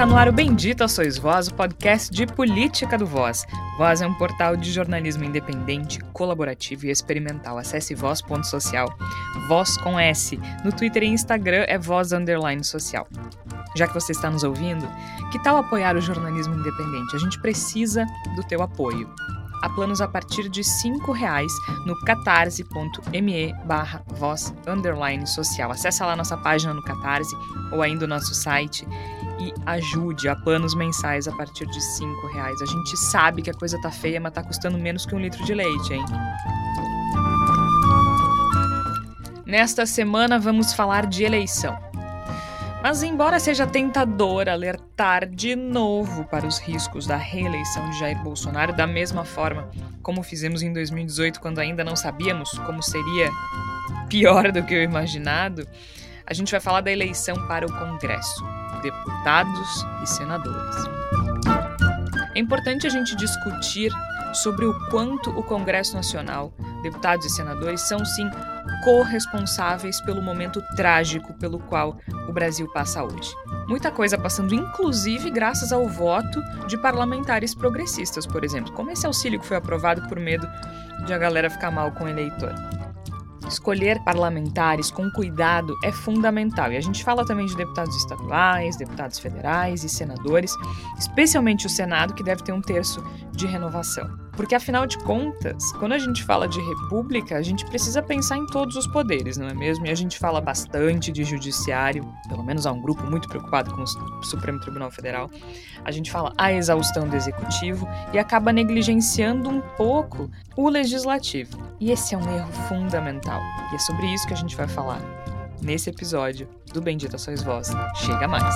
Está no ar o Bendita Sois Voz, o podcast de política do Voz. Voz é um portal de jornalismo independente, colaborativo e experimental. Acesse voz.social. Voz com S. No Twitter e Instagram é voz underline social. Já que você está nos ouvindo, que tal apoiar o jornalismo independente? A gente precisa do teu apoio a planos a partir de R$ reais no catarse.me barra voz underline social. Acesse lá nossa página no Catarse ou ainda o nosso site e ajude a planos mensais a partir de R$ reais. A gente sabe que a coisa tá feia, mas tá custando menos que um litro de leite, hein? Nesta semana vamos falar de eleição. Mas, embora seja tentador alertar de novo para os riscos da reeleição de Jair Bolsonaro, da mesma forma como fizemos em 2018, quando ainda não sabíamos como seria pior do que o imaginado, a gente vai falar da eleição para o Congresso, deputados e senadores. É importante a gente discutir sobre o quanto o Congresso Nacional, deputados e senadores, são sim corresponsáveis pelo momento trágico pelo qual o Brasil passa hoje. Muita coisa passando, inclusive graças ao voto de parlamentares progressistas, por exemplo, como esse auxílio que foi aprovado por medo de a galera ficar mal com o eleitor. Escolher parlamentares com cuidado é fundamental. E a gente fala também de deputados estaduais, deputados federais e senadores, especialmente o Senado, que deve ter um terço de renovação. Porque, afinal de contas, quando a gente fala de república, a gente precisa pensar em todos os poderes, não é mesmo? E a gente fala bastante de judiciário, pelo menos há um grupo muito preocupado com o Supremo Tribunal Federal. A gente fala a exaustão do executivo e acaba negligenciando um pouco o legislativo. E esse é um erro fundamental. E é sobre isso que a gente vai falar nesse episódio do Bendita Sois Vós. Chega mais!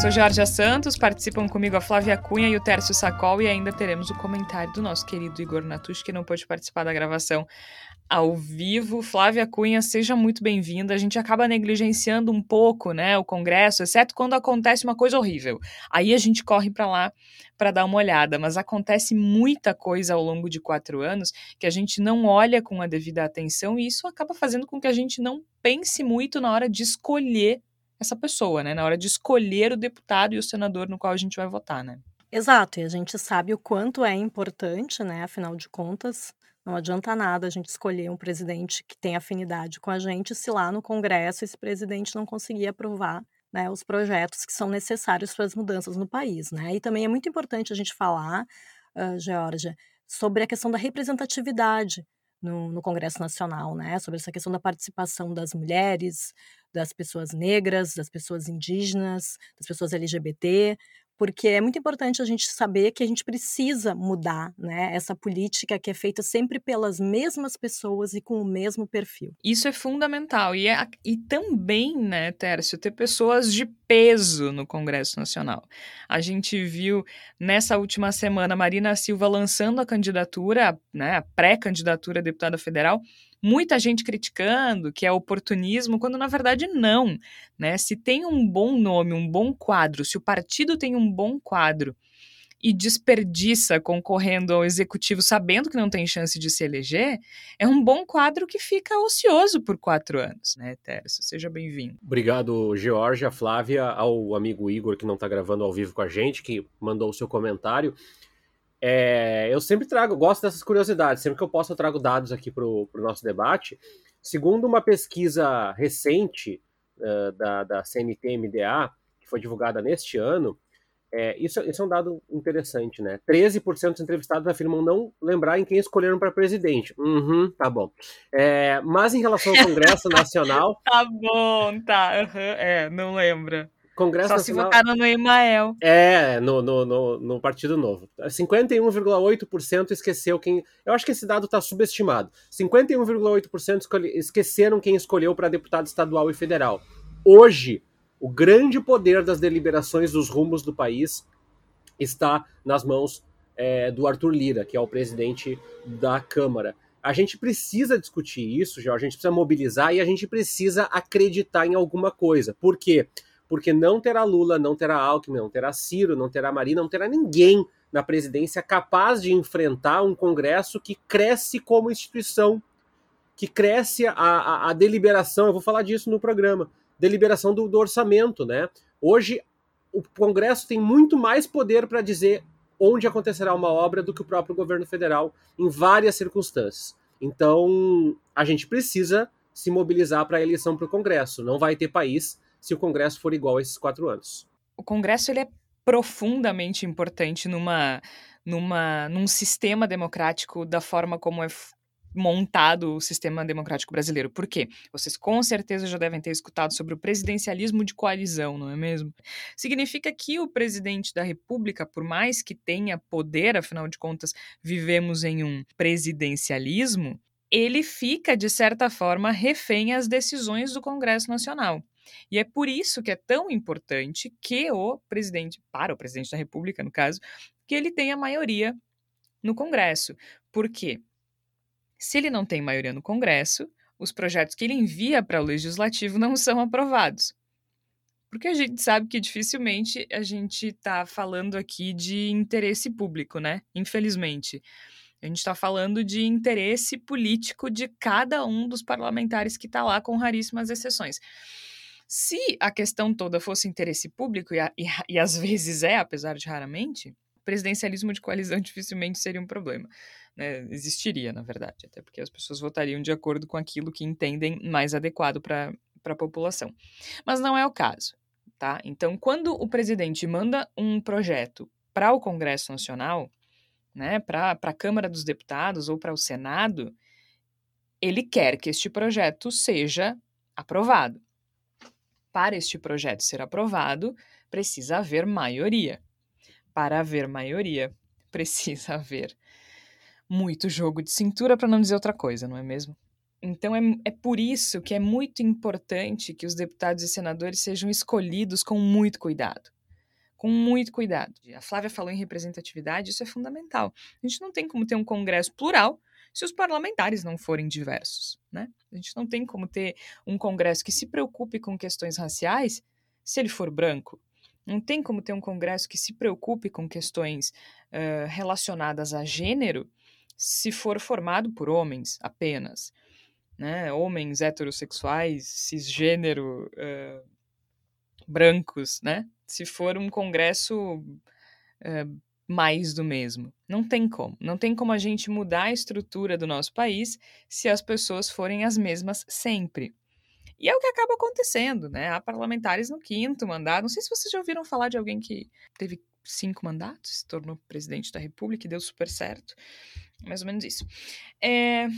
Sou Jorge Santos, participam comigo a Flávia Cunha e o Tércio Sacol, e ainda teremos o comentário do nosso querido Igor Natush, que não pôde participar da gravação ao vivo. Flávia Cunha, seja muito bem-vinda. A gente acaba negligenciando um pouco, né, o Congresso, exceto quando acontece uma coisa horrível. Aí a gente corre para lá para dar uma olhada, mas acontece muita coisa ao longo de quatro anos que a gente não olha com a devida atenção e isso acaba fazendo com que a gente não pense muito na hora de escolher essa pessoa, né? Na hora de escolher o deputado e o senador no qual a gente vai votar, né? Exato, e a gente sabe o quanto é importante, né? Afinal de contas, não adianta nada a gente escolher um presidente que tem afinidade com a gente se lá no Congresso esse presidente não conseguir aprovar né, os projetos que são necessários para as mudanças no país. Né? E também é muito importante a gente falar, uh, Georgia, sobre a questão da representatividade no, no, Congresso Nacional, né? Sobre essa questão da participação das mulheres, das pessoas negras, das pessoas indígenas, das pessoas LGBT, porque é muito importante a gente saber que a gente precisa mudar né, essa política que é feita sempre pelas mesmas pessoas e com o mesmo perfil. Isso é fundamental. E, é, e também, né, Tércio, ter pessoas de peso no Congresso Nacional. A gente viu nessa última semana Marina Silva lançando a candidatura, né, a pré-candidatura a deputada federal, muita gente criticando que é oportunismo, quando na verdade não, né? Se tem um bom nome, um bom quadro, se o partido tem um bom quadro e desperdiça concorrendo ao executivo sabendo que não tem chance de se eleger, é um bom quadro que fica ocioso por quatro anos, né, Tércio? Seja bem-vindo. Obrigado, Georgia, Flávia, ao amigo Igor que não está gravando ao vivo com a gente, que mandou o seu comentário. É, eu sempre trago, gosto dessas curiosidades, sempre que eu posso eu trago dados aqui para o nosso debate. Segundo uma pesquisa recente uh, da, da CNT-MDA, que foi divulgada neste ano, é, isso, isso, é um dado interessante, né? 13% dos entrevistados afirmam não lembrar em quem escolheram para presidente. Uhum, tá bom. É, mas em relação ao Congresso Nacional. tá bom, tá. Uhum, é, não lembra. Congresso Só Nacional... se votaram no Emael. É, no, no, no, no Partido Novo. 51,8% esqueceu quem. Eu acho que esse dado está subestimado. 51,8% esqueceram quem escolheu para deputado estadual e federal. Hoje, o grande poder das deliberações dos rumos do país está nas mãos é, do Arthur Lira, que é o presidente da Câmara. A gente precisa discutir isso, já a gente precisa mobilizar e a gente precisa acreditar em alguma coisa. Por quê? Porque não terá Lula, não terá Alckmin, não terá Ciro, não terá Marina, não terá ninguém na presidência capaz de enfrentar um Congresso que cresce como instituição, que cresce a, a, a deliberação. Eu vou falar disso no programa. Deliberação do, do orçamento, né? Hoje o Congresso tem muito mais poder para dizer onde acontecerá uma obra do que o próprio governo federal em várias circunstâncias. Então, a gente precisa se mobilizar para a eleição para o Congresso. Não vai ter país se o Congresso for igual a esses quatro anos. O Congresso ele é profundamente importante numa, numa, num sistema democrático da forma como é montado o sistema democrático brasileiro. Por quê? Vocês com certeza já devem ter escutado sobre o presidencialismo de coalizão, não é mesmo? Significa que o presidente da República, por mais que tenha poder, afinal de contas, vivemos em um presidencialismo, ele fica, de certa forma, refém às decisões do Congresso Nacional. E é por isso que é tão importante que o presidente, para o presidente da República, no caso, que ele tenha maioria no Congresso. Por quê? Se ele não tem maioria no Congresso, os projetos que ele envia para o legislativo não são aprovados. Porque a gente sabe que dificilmente a gente está falando aqui de interesse público, né? Infelizmente. A gente está falando de interesse político de cada um dos parlamentares que está lá, com raríssimas exceções. Se a questão toda fosse interesse público, e, a, e, e às vezes é, apesar de raramente, presidencialismo de coalizão dificilmente seria um problema né, existiria, na verdade, até porque as pessoas votariam de acordo com aquilo que entendem mais adequado para a população. Mas não é o caso, tá? Então, quando o presidente manda um projeto para o Congresso Nacional, né, para a Câmara dos Deputados ou para o Senado, ele quer que este projeto seja aprovado. Para este projeto ser aprovado, precisa haver maioria. Para haver maioria, precisa haver muito jogo de cintura, para não dizer outra coisa, não é mesmo? Então é, é por isso que é muito importante que os deputados e senadores sejam escolhidos com muito cuidado. Com muito cuidado. A Flávia falou em representatividade, isso é fundamental. A gente não tem como ter um Congresso plural se os parlamentares não forem diversos, né? A gente não tem como ter um Congresso que se preocupe com questões raciais se ele for branco. Não tem como ter um Congresso que se preocupe com questões uh, relacionadas a gênero se for formado por homens apenas, né? Homens heterossexuais, cisgênero, uh, brancos, né? Se for um congresso uh, mais do mesmo. Não tem como. Não tem como a gente mudar a estrutura do nosso país se as pessoas forem as mesmas sempre. E é o que acaba acontecendo, né? Há parlamentares no quinto mandato. Não sei se vocês já ouviram falar de alguém que teve cinco mandatos, se tornou presidente da República e deu super certo. Mais ou menos isso. É,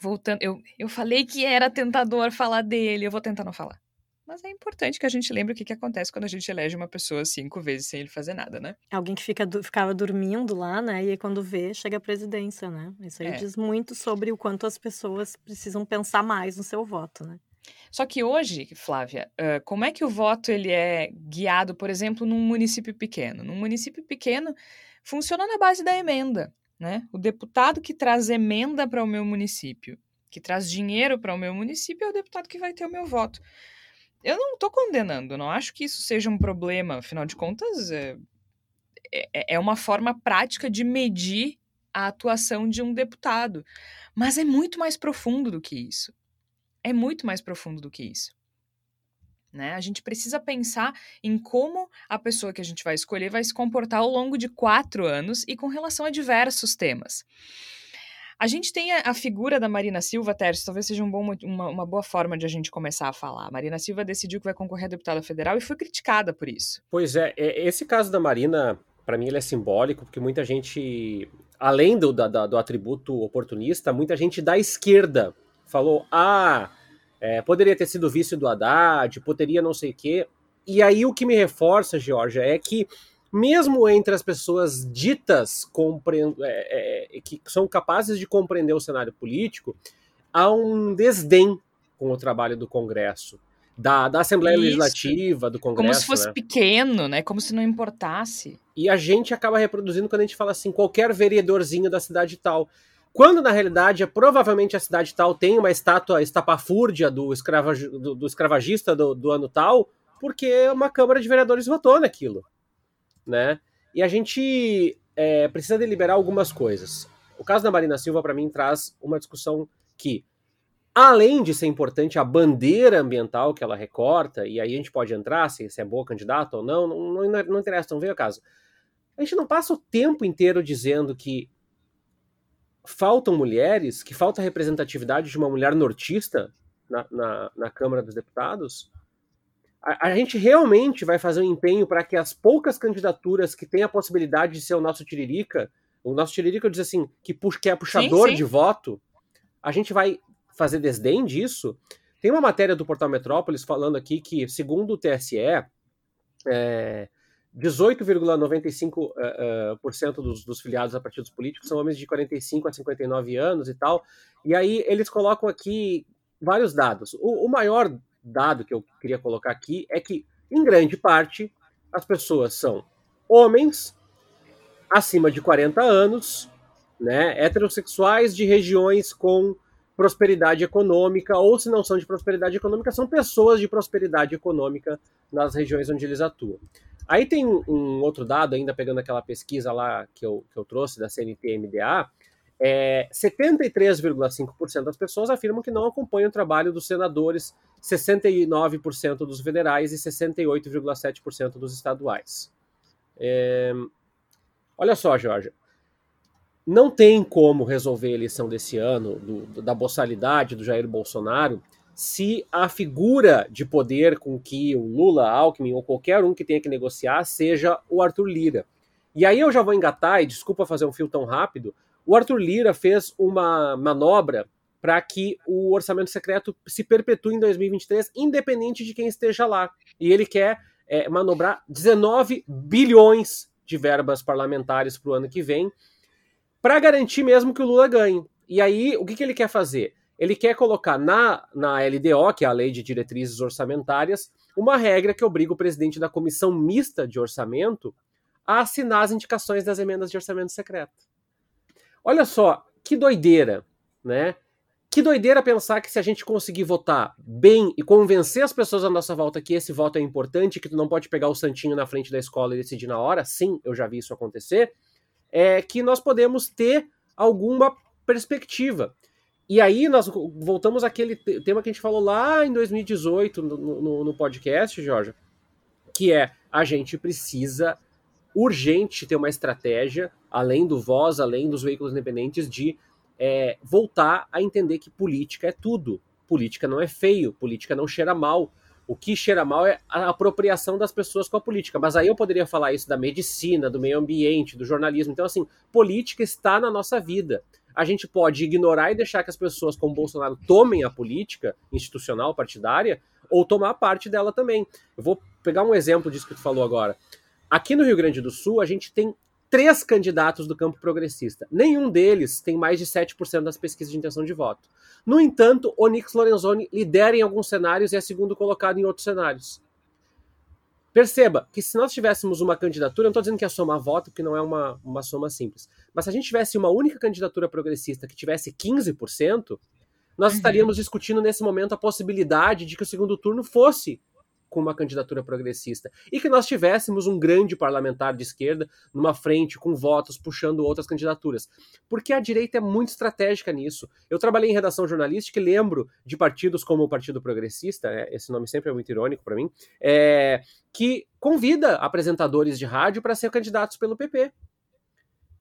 voltando, eu, eu falei que era tentador falar dele, eu vou tentar não falar. Mas é importante que a gente lembre o que, que acontece quando a gente elege uma pessoa cinco vezes sem ele fazer nada, né? Alguém que fica, ficava dormindo lá, né? E aí quando vê, chega à presidência, né? Isso aí é. diz muito sobre o quanto as pessoas precisam pensar mais no seu voto, né? Só que hoje, Flávia, como é que o voto ele é guiado, por exemplo, num município pequeno? Num município pequeno, funciona na base da emenda, né? O deputado que traz emenda para o meu município, que traz dinheiro para o meu município, é o deputado que vai ter o meu voto. Eu não estou condenando, não acho que isso seja um problema, afinal de contas, é, é, é uma forma prática de medir a atuação de um deputado. Mas é muito mais profundo do que isso é muito mais profundo do que isso. Né? A gente precisa pensar em como a pessoa que a gente vai escolher vai se comportar ao longo de quatro anos e com relação a diversos temas. A gente tem a, figura da Marina Silva, Tércio, talvez seja um bom, uma, uma, boa forma de a gente começar a falar. A Marina Silva decidiu que vai concorrer a deputada federal e foi criticada por isso. Pois é, é esse caso da Marina, para mim, ele é simbólico, porque muita gente, além do, da, do atributo oportunista, muita gente da esquerda falou: ah, é, poderia ter sido vice do Haddad, poderia não sei o quê. E aí o que me reforça, Georgia, é que mesmo entre as pessoas ditas é, é, que são capazes de compreender o cenário político, há um desdém com o trabalho do Congresso. Da, da Assembleia Isso. Legislativa, do Congresso. Como se fosse né? pequeno, né? Como se não importasse. E a gente acaba reproduzindo quando a gente fala assim, qualquer vereadorzinho da cidade tal. Quando na realidade, é, provavelmente a cidade tal tem uma estátua estapafúrdia do, escrava, do, do escravagista do, do, ano tal, porque uma Câmara de Vereadores votou naquilo. Né? E a gente é, precisa deliberar algumas coisas. O caso da Marina Silva, para mim, traz uma discussão que Além de ser importante a bandeira ambiental que ela recorta, e aí a gente pode entrar se, se é boa candidata ou não, não, não, não interessa, não veio a caso. A gente não passa o tempo inteiro dizendo que faltam mulheres, que falta representatividade de uma mulher nortista na, na, na Câmara dos Deputados? A, a, gente realmente vai fazer um empenho para que as poucas candidaturas que têm a possibilidade de ser o nosso Tiririca, o nosso Tiririca diz assim, que, puxa, que é puxador sim, sim. de voto, a gente vai fazer desdém disso. Tem uma matéria do Portal Metrópolis falando aqui que, segundo o TSE, é, 18,95% uh, uh, dos, dos, filiados a partidos políticos são homens de 45 a 59 anos e tal. E aí eles colocam aqui vários dados. O, o maior dado que eu queria colocar aqui é que, em grande parte, as pessoas são homens acima de 40 anos, né, heterossexuais de regiões com prosperidade econômica, ou se não são de prosperidade econômica, são pessoas de prosperidade econômica nas regiões onde eles atuam. Aí tem um, outro dado, ainda pegando aquela pesquisa lá que eu, que eu trouxe da CNT-MDA, é, 73,5% das pessoas afirmam que não acompanham o trabalho dos senadores, 69% dos federais e 68,7% dos estaduais. É, olha só, Jorge, não tem como resolver a eleição desse ano, do, da boçalidade do Jair Bolsonaro, se a figura de poder com que o Lula, Alckmin ou qualquer um que tenha que negociar seja o Arthur Lira. E aí eu já vou engatar, e desculpa fazer um fio tão rápido, o Arthur Lira fez uma manobra para que o orçamento secreto se perpetue em 2023, independente de quem esteja lá. E ele quer é, manobrar 19 bilhões de verbas parlamentares para o ano que vem, para garantir mesmo que o Lula ganhe. E aí, o que, que ele quer fazer? Ele quer colocar na, na LDO, que é a Lei de Diretrizes Orçamentárias, uma regra que obriga o presidente da Comissão Mista de Orçamento a assinar as indicações das emendas de orçamento secreto. Olha só, que doideira, né? Que doideira pensar que se a gente conseguir votar bem e convencer as pessoas à nossa volta que esse voto é importante, que tu não pode pegar o santinho na frente da escola e decidir na hora, sim, eu já vi isso acontecer, é que nós podemos ter alguma perspectiva. E aí nós voltamos àquele tema que a gente falou lá em 2018 no, no, no podcast, Jorge, que é a gente precisa urgente ter uma estratégia, além do Voz, além dos veículos independentes, de é, voltar a entender que política é tudo. Política não é feio, política não cheira mal, o que cheira mal é a apropriação das pessoas com a política. Mas aí eu poderia falar isso da medicina, do meio ambiente, do jornalismo. Então, assim, política está na nossa vida. A gente pode ignorar e deixar que as pessoas como Bolsonaro tomem a política institucional, partidária, ou tomar parte dela também. Eu vou pegar um exemplo disso que tu falou agora. Aqui no Rio Grande do Sul, a gente tem três candidatos do campo progressista. Nenhum deles tem mais de 7% das pesquisas de intenção de voto. No entanto, Onyx Lorenzoni lidera em alguns cenários e é segundo colocado em outros cenários. Perceba que se nós tivéssemos uma candidatura, não estou dizendo que é somar voto, porque não é uma, uma soma simples, mas se a gente tivesse uma única candidatura progressista que tivesse 15%, nós uhum. estaríamos discutindo nesse momento a possibilidade de que o segundo turno fosse com uma candidatura progressista e que nós tivéssemos um grande parlamentar de esquerda numa frente com votos puxando outras candidaturas. Porque a direita é muito estratégica nisso. Eu trabalhei em redação jornalística e lembro de partidos como o Partido Progressista, é, esse nome sempre é muito irônico para mim, é, que convida apresentadores de rádio para ser candidatos pelo PP.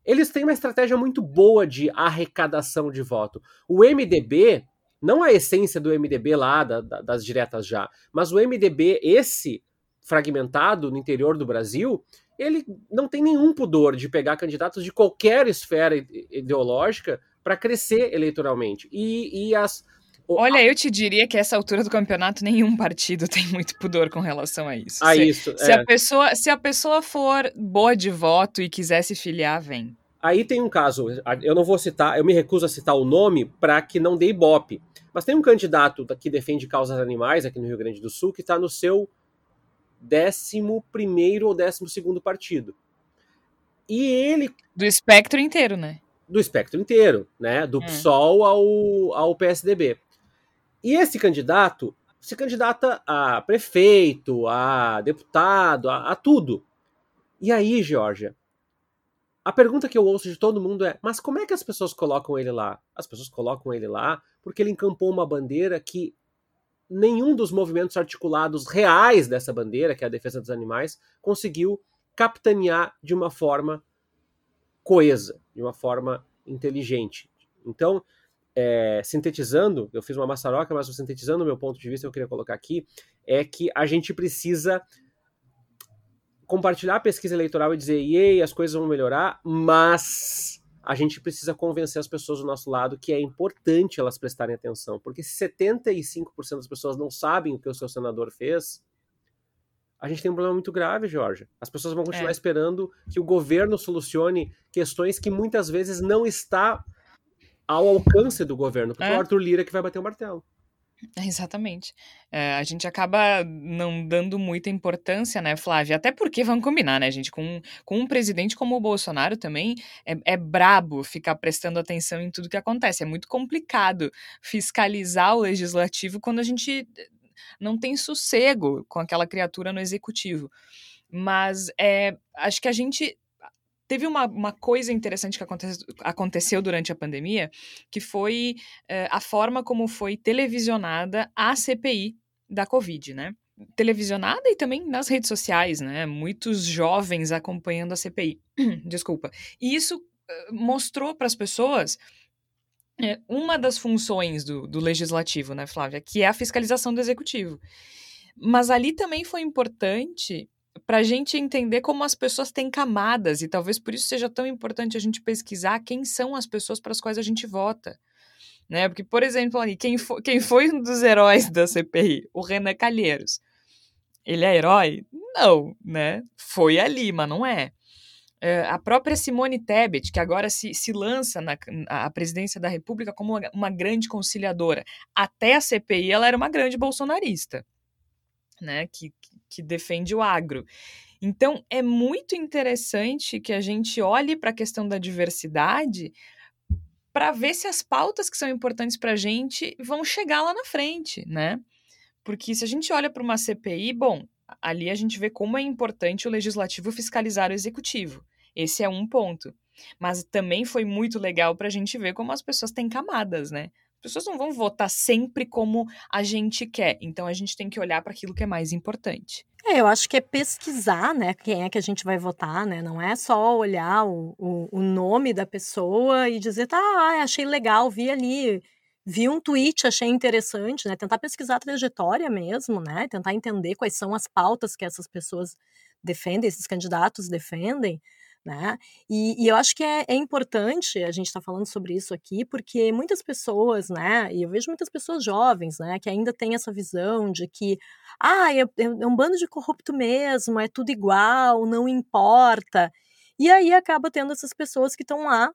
Eles têm uma estratégia muito boa de arrecadação de voto. O MDB não a essência do MDB lá, da, da, das diretas já, mas o MDB, esse fragmentado no interior do Brasil, ele não tem nenhum pudor de pegar candidatos de qualquer esfera ideológica para crescer eleitoralmente. E, e as. Olha, eu te diria que a essa altura do campeonato nenhum partido tem muito pudor com relação a isso. A se, isso. Se, é. a pessoa, se a pessoa for boa de voto e quiser se filiar, vem. Aí tem um caso, eu não vou citar, eu me recuso a citar o nome para que não dê ibope. Mas tem um candidato que defende causas animais aqui no Rio Grande do Sul que está no seu 11 ou 12 partido. E ele. Do espectro inteiro, né? Do espectro inteiro, né? Do é. PSOL ao, ao PSDB. E esse candidato se candidata a prefeito, a deputado, a, a tudo. E aí, Georgia, a pergunta que eu ouço de todo mundo é: mas como é que as pessoas colocam ele lá? As pessoas colocam ele lá porque ele encampou uma bandeira que nenhum dos movimentos articulados reais dessa bandeira, que é a defesa dos animais, conseguiu capitanear de uma forma coesa, de uma forma inteligente. Então, é, sintetizando, eu fiz uma maçaroca, mas sintetizando o meu ponto de vista, eu queria colocar aqui, é que a gente precisa compartilhar a pesquisa eleitoral e dizer, ei, as coisas vão melhorar, mas a gente precisa convencer as pessoas do nosso lado que é importante elas prestarem atenção, porque se 75% das pessoas não sabem o que o seu senador fez, a gente tem um problema muito grave, Jorge. As pessoas vão continuar é. esperando que o governo solucione questões que muitas vezes não está ao alcance do governo, porque é, é o Arthur Lira que vai bater o martelo. Exatamente. É, a gente acaba não dando muita importância, né, Flávia? Até porque, vamos combinar, né, gente? Com, com um presidente como o Bolsonaro também é, é brabo ficar prestando atenção em tudo que acontece. É muito complicado fiscalizar o legislativo quando a gente não tem sossego com aquela criatura no executivo. Mas é, acho que a gente Teve uma, uma coisa interessante que aconte, aconteceu durante a pandemia, que foi uh, a forma como foi televisionada a CPI da Covid, né? Televisionada e também nas redes sociais, né? Muitos jovens acompanhando a CPI. Desculpa. E isso uh, mostrou para as pessoas é, uma das funções do, do legislativo, né, Flávia? Que é a fiscalização do executivo. Mas ali também foi importante para a gente entender como as pessoas têm camadas, e talvez por isso seja tão importante a gente pesquisar quem são as pessoas para as quais a gente vota. Né? Porque, por exemplo, ali, quem, foi, quem foi um dos heróis da CPI? O Renan Calheiros. Ele é herói? Não, né? Foi ali, mas não é. é a própria Simone Tebet, que agora se, se lança na a presidência da República como uma, uma grande conciliadora. Até a CPI, ela era uma grande bolsonarista né, que, que defende o agro. Então, é muito interessante que a gente olhe para a questão da diversidade para ver se as pautas que são importantes para a gente vão chegar lá na frente, né? Porque se a gente olha para uma CPI, bom, ali a gente vê como é importante o legislativo fiscalizar o executivo. Esse é um ponto. Mas também foi muito legal para a gente ver como as pessoas têm camadas, né? As pessoas não vão votar sempre como a gente quer. Então a gente tem que olhar para aquilo que é mais importante. É, eu acho que é pesquisar, né, quem é que a gente vai votar, né? Não é só olhar o, o, o nome da pessoa e dizer, tá, achei legal, vi ali, vi um tweet, achei interessante, né? Tentar pesquisar a trajetória mesmo, né? Tentar entender quais são as pautas que essas pessoas defendem, esses candidatos defendem. Né? E, e, eu acho que é, é importante a gente estar tá falando sobre isso aqui, porque muitas pessoas, né, e eu vejo muitas pessoas jovens, né, que ainda têm essa visão de que, ah, é, é um bando de corrupto mesmo, é tudo igual, não importa. E aí acaba tendo essas pessoas que estão lá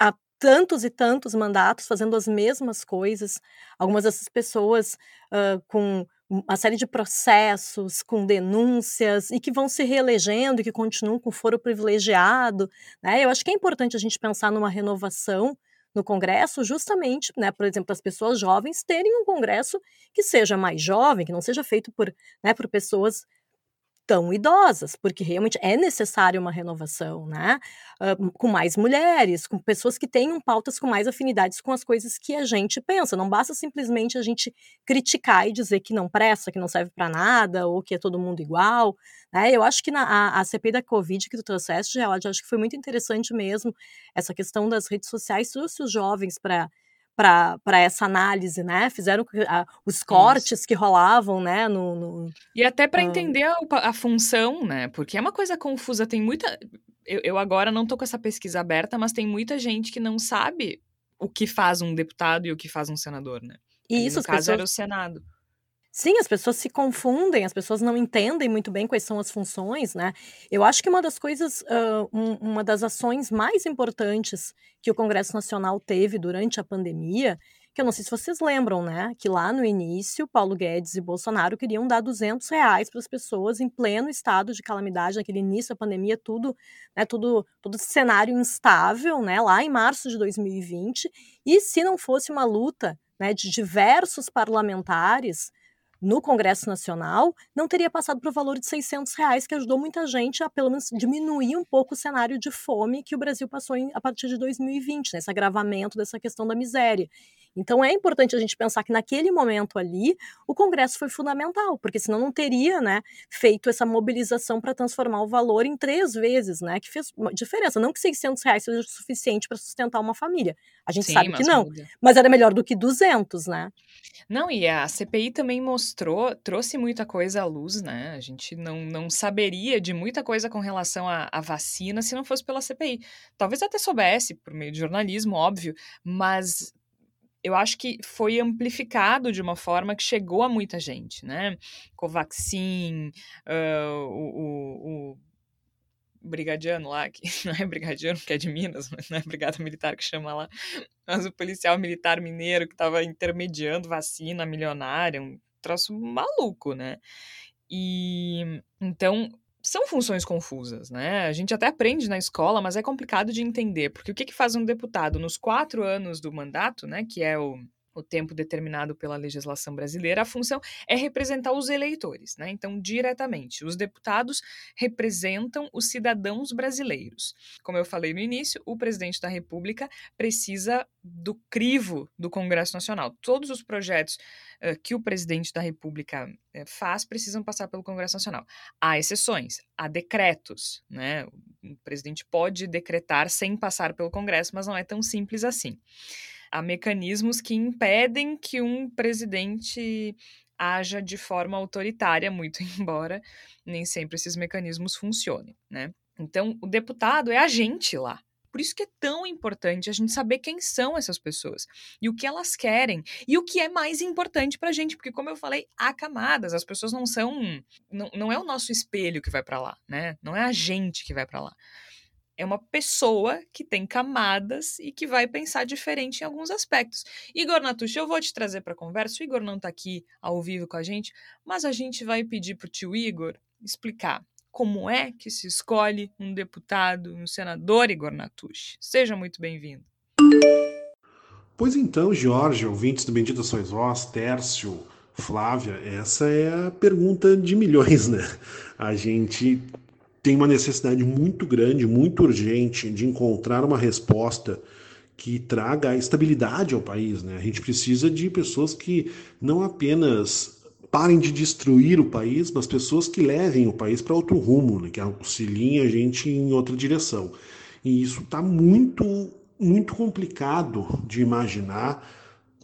há tantos e tantos mandatos fazendo as mesmas coisas, algumas dessas pessoas uh, com uma série de processos com denúncias e que vão se reelegendo e que continuam com foro privilegiado. Né? Eu acho que é importante a gente pensar numa renovação no Congresso, justamente, né, por exemplo, as pessoas jovens terem um Congresso que seja mais jovem, que não seja feito por, né, por pessoas tão idosas, porque realmente é necessária uma renovação, né? Uh, com mais mulheres, com pessoas que tenham pautas com mais afinidades com as coisas que a gente pensa. Não basta simplesmente a gente criticar e dizer que não presta, que não serve para nada, ou que é todo mundo igual. Né? Eu acho que na a, a CPI da Covid que tu trouxeste, eu acho que foi muito interessante mesmo essa questão das redes sociais, trouxe os jovens para para essa análise, né? Fizeram a, os cortes Isso. que rolavam, né? No, no e até para uh... entender a, a, função, né? Porque é uma coisa confusa. Tem muita. Eu, eu agora não tô com essa pesquisa aberta, mas tem muita gente que não sabe o que faz um deputado e o que faz um senador, né? E isso, no caso pessoas... era o Senado. Sim, as pessoas se confundem, as pessoas não entendem muito bem quais são as funções, né? Eu acho que uma das coisas, uh, um, uma das ações mais importantes que o Congresso Nacional teve durante a pandemia, que eu não sei se vocês lembram, né? Que lá no início, Paulo Guedes e Bolsonaro queriam dar 200 reais para as pessoas em pleno estado de calamidade, naquele início da pandemia, tudo, né? Tudo, todo cenário instável, né? Lá em março de 2020. E se não fosse uma luta, né? De diversos parlamentares no Congresso Nacional, não teria passado para o valor de 600 reais, que ajudou muita gente a, pelo menos, diminuir um pouco o cenário de fome que o Brasil passou em, a partir de 2020, né, esse agravamento dessa questão da miséria. Então é importante a gente pensar que naquele momento ali o Congresso foi fundamental, porque senão não teria né, feito essa mobilização para transformar o valor em três vezes, né? Que fez diferença. Não que 600 reais seja suficiente para sustentar uma família. A gente Sim, sabe que não. Muda. Mas era melhor do que 200, né? Não, e a CPI também mostrou, trouxe muita coisa à luz, né? A gente não, não saberia de muita coisa com relação à, à vacina se não fosse pela CPI. Talvez até soubesse, por meio de jornalismo, óbvio, mas eu acho que foi amplificado de uma forma que chegou a muita gente, né? Covaxin, uh, o, o, o brigadiano lá, que não é brigadiano, que é de Minas, mas não é brigada militar que chama lá, mas o policial militar mineiro que estava intermediando vacina milionária, um troço maluco, né? E então são funções confusas, né? A gente até aprende na escola, mas é complicado de entender, porque o que, que faz um deputado nos quatro anos do mandato, né? Que é o, o tempo determinado pela legislação brasileira, a função é representar os eleitores, né? Então, diretamente, os deputados representam os cidadãos brasileiros. Como eu falei no início, o presidente da República precisa do crivo do Congresso Nacional. Todos os projetos uh, que o presidente da República uh, faz precisam passar pelo Congresso Nacional. Há exceções, há decretos, né? O presidente pode decretar sem passar pelo Congresso, mas não é tão simples assim há mecanismos que impedem que um presidente haja de forma autoritária, muito embora nem sempre esses mecanismos funcionem, né? Então, o deputado é a gente lá. Por isso que é tão importante a gente saber quem são essas pessoas e o que elas querem e o que é mais importante para a gente, porque como eu falei, há camadas, as pessoas não são, não, não é o nosso espelho que vai para lá, né? Não é a gente que vai para lá é uma pessoa que tem camadas e que vai pensar diferente em alguns aspectos. Igor Natucci, eu vou te trazer para conversa. O Igor não está aqui ao vivo com a gente, mas a gente vai pedir para o tio Igor explicar como é que se escolhe um deputado, um senador, Igor Natucci. Seja muito bem-vindo. Pois então, Jorge, ouvintes do Bendita Sois Vós, Tércio, Flávia, essa é a pergunta de milhões, né? A gente tem uma necessidade muito grande, muito urgente de encontrar uma resposta que traga estabilidade ao país. Né? A gente precisa de pessoas que não apenas parem de destruir o país, mas pessoas que levem o país para outro rumo, né? que auxiliem a gente em outra direção. E isso está muito, muito complicado de imaginar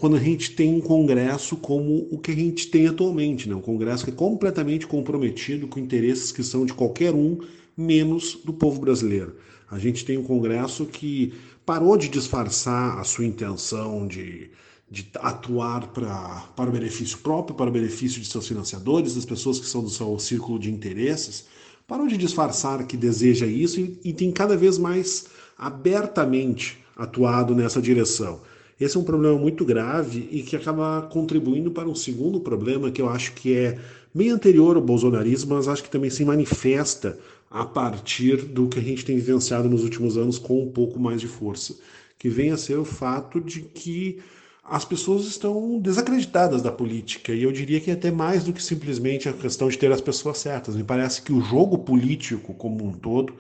quando a gente tem um Congresso como o que a gente tem atualmente, né? um Congresso que é completamente comprometido com interesses que são de qualquer um, menos do povo brasileiro. A gente tem um Congresso que parou de disfarçar a sua intenção de, de atuar pra, para o benefício próprio, para o benefício de seus financiadores, das pessoas que são do seu círculo de interesses, parou de disfarçar que deseja isso e, e tem cada vez mais abertamente atuado nessa direção. Esse é um problema muito grave e que acaba contribuindo para um segundo problema que eu acho que é bem anterior ao bolsonarismo, mas acho que também se manifesta a partir do que a gente tem vivenciado nos últimos anos com um pouco mais de força, que vem a ser o fato de que as pessoas estão desacreditadas da política, e eu diria que até mais do que simplesmente a questão de ter as pessoas certas. Me parece que o jogo político como um todo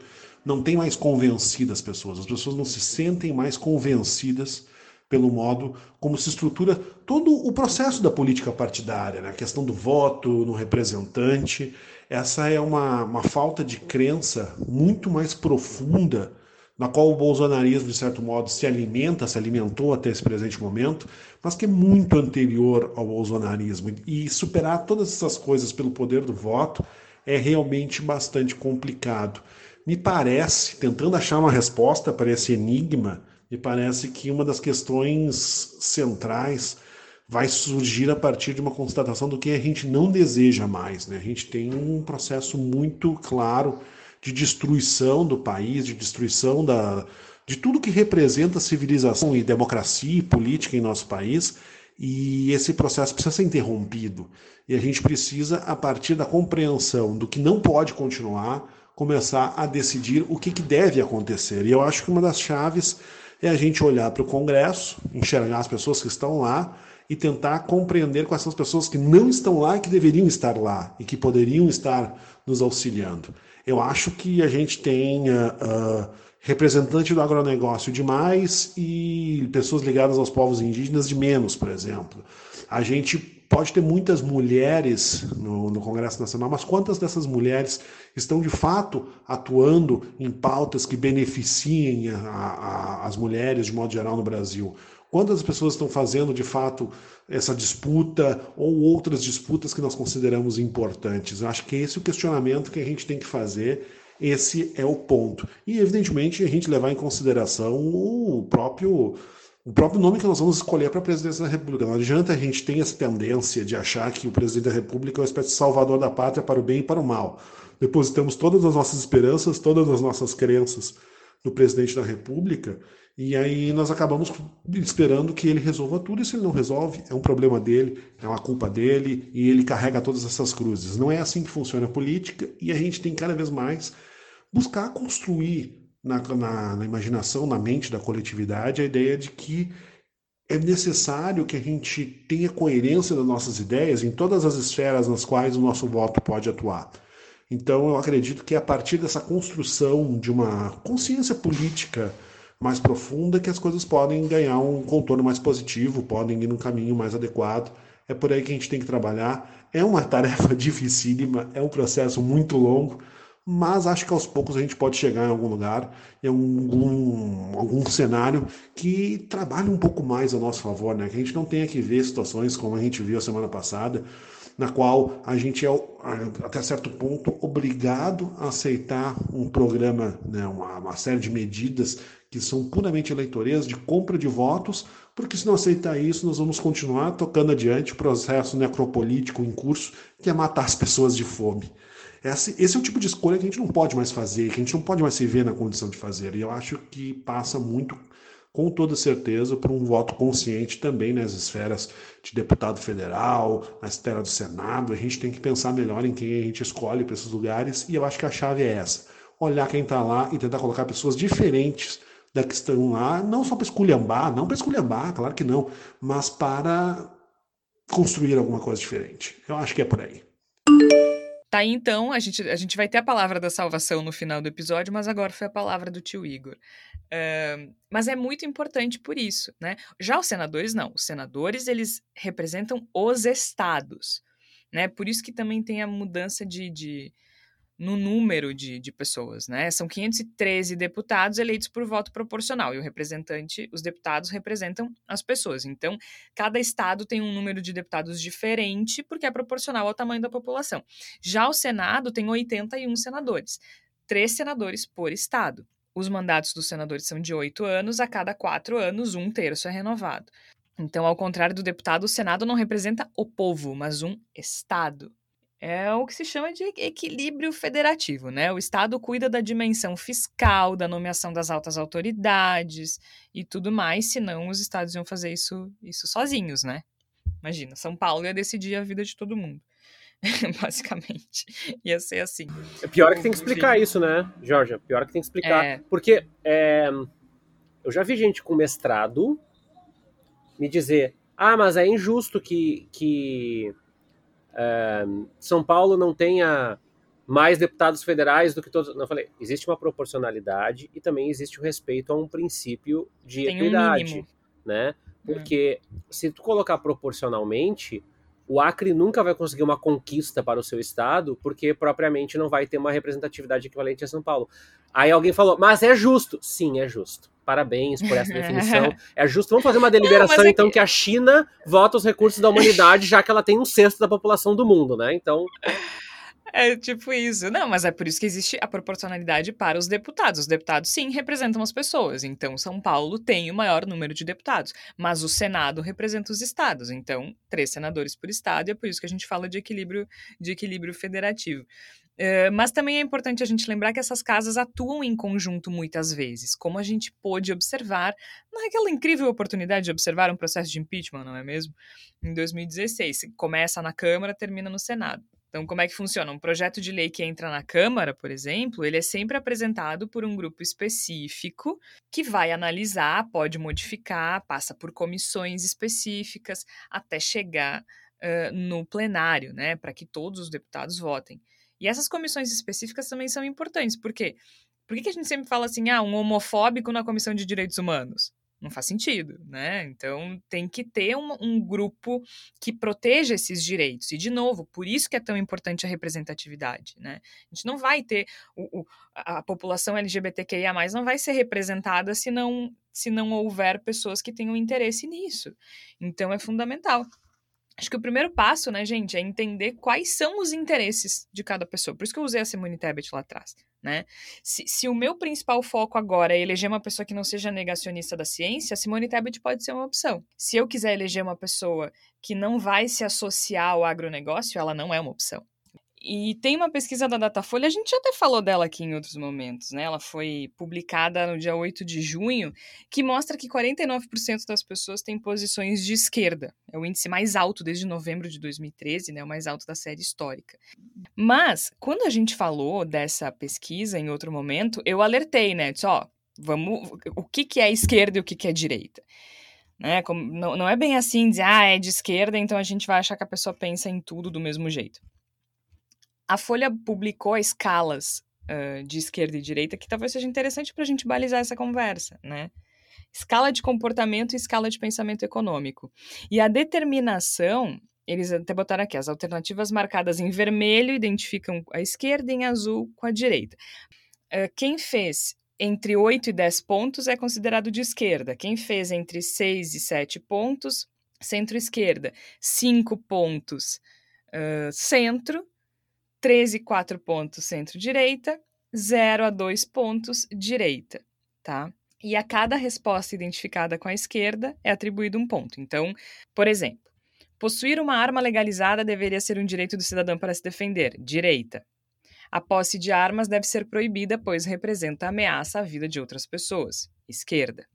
não tem mais convencido as pessoas, as pessoas não se sentem mais convencidas pelo modo como se estrutura todo o processo da política partidária, né? a questão do voto no representante. Essa é uma, uma falta de crença muito mais profunda, na qual o bolsonarismo, de certo modo, se alimenta, se alimentou até esse presente momento, mas que é muito anterior ao bolsonarismo. E superar todas essas coisas pelo poder do voto é realmente bastante complicado. Me parece, tentando achar uma resposta para esse enigma, me parece que uma das questões centrais vai surgir a partir de uma constatação do que a gente não deseja mais. Né? A gente tem um processo muito claro de destruição do país, de destruição da, de tudo que representa civilização e democracia e política em nosso país. E esse processo precisa ser interrompido. E a gente precisa, a partir da compreensão do que não pode continuar, começar a decidir o que, que deve acontecer. E eu acho que uma das chaves é a gente olhar para o Congresso, enxergar as pessoas que estão lá e tentar compreender quais são as pessoas que não estão lá e que deveriam estar lá e que poderiam estar nos auxiliando. Eu acho que a gente tem uh, uh, representante do agronegócio demais e pessoas ligadas aos povos indígenas de menos, por exemplo. A gente pode ter muitas mulheres no, no, Congresso Nacional, mas quantas dessas mulheres estão de fato atuando em pautas que beneficiem a, a, as mulheres de modo geral no Brasil? Quantas pessoas estão fazendo de fato essa disputa ou outras disputas que nós consideramos importantes? Eu acho que esse é o questionamento que a gente tem que fazer esse é o ponto. E, evidentemente, a gente levar em consideração o próprio, o próprio nome que nós vamos escolher para a presidência da República. Não adianta a gente ter essa tendência de achar que o presidente da República é uma espécie de salvador da pátria para o bem e para o mal. Depositamos todas as nossas esperanças, todas as nossas crenças no presidente da República e aí nós acabamos esperando que ele resolva tudo, e se ele não resolve, é um problema dele, é uma culpa dele, e ele carrega todas essas cruzes. Não é assim que funciona a política, e a gente tem cada vez mais buscar construir na, na, na imaginação, na mente da coletividade, a ideia de que é necessário que a gente tenha coerência das nossas ideias em todas as esferas nas quais o nosso voto pode atuar. Então, eu acredito que é a partir dessa construção de uma consciência política mais profunda que as coisas podem ganhar um contorno mais positivo, podem ir num caminho mais adequado. É por aí que a gente tem que trabalhar. É uma tarefa dificílima, é um processo muito longo, mas acho que aos poucos a gente pode chegar em algum lugar, em algum, algum cenário que trabalhe um pouco mais a nosso favor, né? Que a gente não tenha que ver situações como a gente viu a semana passada, na qual a gente é, até certo ponto, obrigado a aceitar um programa, né, uma, uma série de medidas que são puramente eleitoreiras de compra de votos, porque se não aceitar isso, nós vamos continuar tocando adiante o processo necropolítico em curso, que é matar as pessoas de fome. Esse, esse é o tipo de escolha que a gente não pode mais fazer, que a gente não pode mais se ver na condição de fazer. E eu acho que passa muito, com toda certeza, por um voto consciente também nas esferas de deputado federal, na esfera do Senado. A gente tem que pensar melhor em quem a gente escolhe para esses lugares, e eu acho que a chave é essa: olhar quem está lá e tentar colocar pessoas diferentes da que estão lá, não só para esculhambar, não para esculhambar, claro que não, mas para construir alguma coisa diferente. Eu acho que é por aí. Tá aí então, a gente, a gente vai ter a palavra da salvação no final do episódio, mas agora foi a palavra do tio Igor. Uh, mas é muito importante por isso, né? Já os senadores, não. Os senadores, eles representam os estados, né? Por isso que também tem a mudança de, de no número de, de pessoas, né? São 513 deputados eleitos por voto proporcional e o representante, os deputados representam as pessoas. Então, cada estado tem um número de deputados diferente porque é proporcional ao tamanho da população. Já o Senado tem 81 senadores, três senadores por estado. Os mandatos dos senadores são de oito anos, a cada quatro anos, um terço é renovado. Então, ao contrário do deputado, o Senado não representa o povo, mas um Estado. É o que se chama de equilíbrio federativo, né? O Estado cuida da dimensão fiscal, da nomeação das altas autoridades e tudo mais, senão os estados iam fazer isso, isso sozinhos, né? Imagina, São Paulo ia decidir a vida de todo mundo. Basicamente. Ia ser assim. É pior que tem que explicar isso, né, Jorge? Pior que tem que explicar. É... Porque é, eu já vi gente com mestrado me dizer: ah, mas é injusto que, que são Paulo não tenha mais deputados federais do que todos. Não, falei, existe uma proporcionalidade e também existe o respeito a um princípio de Tem equidade, um né? Porque é. se tu colocar proporcionalmente, o Acre nunca vai conseguir uma conquista para o seu estado, porque propriamente não vai ter uma representatividade equivalente a São Paulo. Aí alguém falou, mas é justo. Sim, é justo. Parabéns por essa definição. É justo. Vamos fazer uma deliberação, não, é então, que... que a China vota os recursos da humanidade, já que ela tem um sexto da população do mundo, né? Então. É tipo isso. Não, mas é por isso que existe a proporcionalidade para os deputados. Os deputados, sim, representam as pessoas. Então, São Paulo tem o maior número de deputados. Mas o Senado representa os estados. Então, três senadores por estado. E é por isso que a gente fala de equilíbrio, de equilíbrio federativo. Uh, mas também é importante a gente lembrar que essas casas atuam em conjunto muitas vezes, como a gente pôde observar naquela incrível oportunidade de observar um processo de impeachment, não é mesmo? Em 2016. Começa na Câmara, termina no Senado. Então, como é que funciona? Um projeto de lei que entra na Câmara, por exemplo, ele é sempre apresentado por um grupo específico que vai analisar, pode modificar, passa por comissões específicas até chegar uh, no plenário, né, para que todos os deputados votem. E essas comissões específicas também são importantes, porque por que, que a gente sempre fala assim, ah, um homofóbico na Comissão de Direitos Humanos? não faz sentido, né? Então tem que ter um, um, grupo que proteja esses direitos. E, de novo, por isso que é tão importante a representatividade, né? A gente não vai ter o, o, a população LGBTQIA, não vai ser representada se não, se não houver pessoas que tenham interesse nisso. Então é fundamental. Acho que o primeiro passo, né, gente, é entender quais são os interesses de cada pessoa. Por isso que eu usei a Simone Tebet lá atrás, né? Se, se o meu principal foco agora é eleger uma pessoa que não seja negacionista da ciência, a Simone Tebet pode ser uma opção. Se eu quiser eleger uma pessoa que não vai se associar ao agronegócio, ela não é uma opção. E tem uma pesquisa da Datafolha, a gente já até falou dela aqui em outros momentos, né? Ela foi publicada no dia 8 de junho, que mostra que 49% das pessoas têm posições de esquerda. É o índice mais alto desde novembro de 2013, né? O mais alto da série histórica. Mas, quando a gente falou dessa pesquisa em outro momento, eu alertei, né? Disse, ó, vamos. O que, que é esquerda e o que, que é direita? Né? Como, não, não é bem assim dizer, ah, é de esquerda, então a gente vai achar que a pessoa pensa em tudo do mesmo jeito. A Folha publicou escalas uh, de esquerda e direita que talvez seja interessante para a gente balizar essa conversa, né? Escala de comportamento e escala de pensamento econômico. E a determinação, eles até botaram aqui, as alternativas marcadas em vermelho identificam a esquerda e em azul com a direita. Quem fez entre 8 e 10 pontos é considerado de esquerda. Quem fez entre 6 e 7 pontos, centro-esquerda. 5 pontos, uh, centro. 13,4 pontos centro-direita, 0 a 2 pontos direita, tá? E a cada resposta identificada com a esquerda é atribuído um ponto. Então, por exemplo, possuir uma arma legalizada deveria ser um direito do cidadão para se defender, direita. A posse de armas deve ser proibida, pois representa ameaça à vida de outras pessoas, esquerda.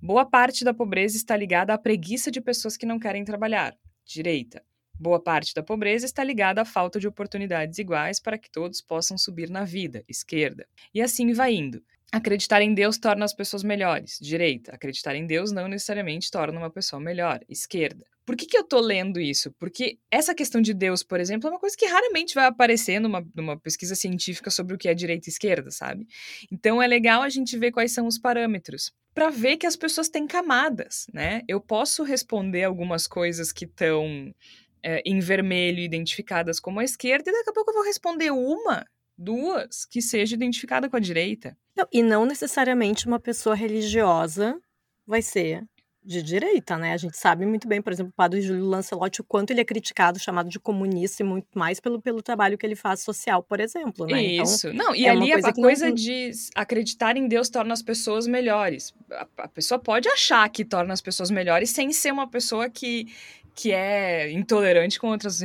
Boa parte da pobreza está ligada à preguiça de pessoas que não querem trabalhar, direita. Boa parte da pobreza está ligada à falta de oportunidades iguais para que todos possam subir na vida, esquerda. E assim vai indo. Acreditar em Deus torna as pessoas melhores, direita. Acreditar em Deus não necessariamente torna uma pessoa melhor, esquerda. Por que, que eu tô lendo isso? Porque essa questão de Deus, por exemplo, é uma coisa que raramente vai aparecer numa, numa pesquisa científica sobre o que é direita e esquerda, sabe? Então é legal a gente ver quais são os parâmetros para ver que as pessoas têm camadas, né? Eu posso responder algumas coisas que estão é, em vermelho identificadas como a esquerda, e daqui a pouco eu vou responder uma, duas, que seja identificada com a direita. Não, e não necessariamente uma pessoa religiosa vai ser de direita, né? A gente sabe muito bem, por exemplo, o padre Júlio Lancelotti, o quanto ele é criticado, chamado de comunista, e muito mais pelo, pelo trabalho que ele faz social, por exemplo, né? Então, Isso. Então, não, e é ali coisa a coisa não... de acreditar em Deus torna as pessoas melhores. A, a pessoa pode achar que torna as pessoas melhores sem ser uma pessoa que, que é intolerante com outras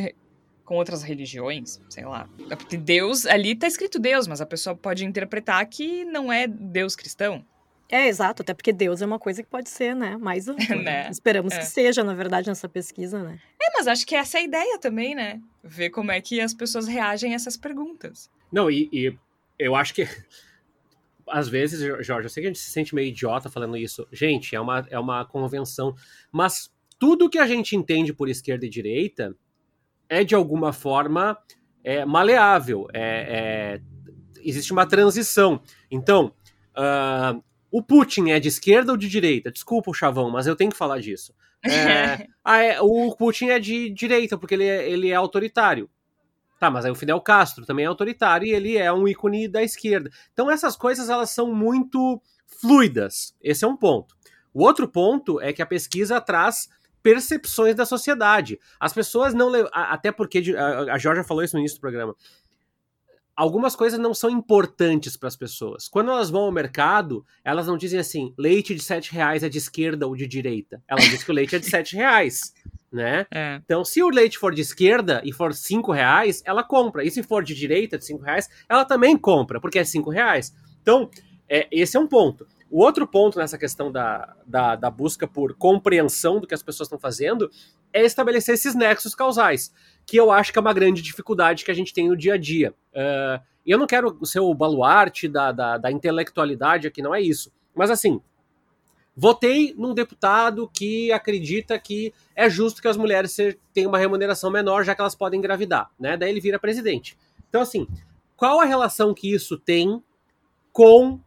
com outras religiões, sei lá. É porque Deus, ali tá escrito Deus, mas a pessoa pode interpretar que não é Deus cristão. É, exato, até porque Deus é uma coisa que pode ser, né, mais ampla. Né? né? Esperamos é. que seja, na verdade, nessa pesquisa, né? É, mas acho que essa é a ideia também, né? Ver como é que as pessoas reagem a essas perguntas. Não, e, e eu acho que às vezes, Jorge, eu sei que a gente se sente meio idiota falando isso. Gente, é uma, é uma convenção, mas tudo que a gente entende por esquerda e direita é de alguma forma é, maleável. É, é, existe uma transição. Então, uh, o Putin é de esquerda ou de direita? Desculpa o chavão, mas eu tenho que falar disso. É, ah, é, o Putin é de direita porque ele é, ele é autoritário. Tá, mas aí o Fidel Castro também é autoritário e ele é um ícone da esquerda. Então essas coisas elas são muito fluidas. Esse é um ponto. O outro ponto é que a pesquisa traz percepções da sociedade. As pessoas não. Até porque a Georgia falou isso no início do programa. Algumas coisas não são importantes para as pessoas. Quando elas vão ao mercado, elas não dizem assim: leite de 7 reais é de esquerda ou de direita. Ela diz que o leite é de 7 reais. Né? É. Então, se o leite for de esquerda e for 5 reais, ela compra. E se for de direita, de 5 reais, ela também compra, porque é 5 reais. Então, é, esse é um ponto. O outro ponto nessa questão da, da, da busca por compreensão do que as pessoas estão fazendo é estabelecer esses nexos causais, que eu acho que é uma grande dificuldade que a gente tem no dia a dia. Uh, eu não quero ser o baluarte da, da, da intelectualidade aqui, não é isso. Mas assim, votei num deputado que acredita que é justo que as mulheres tenham uma remuneração menor, já que elas podem engravidar, né? Daí ele vira presidente. Então, assim, qual a relação que isso tem com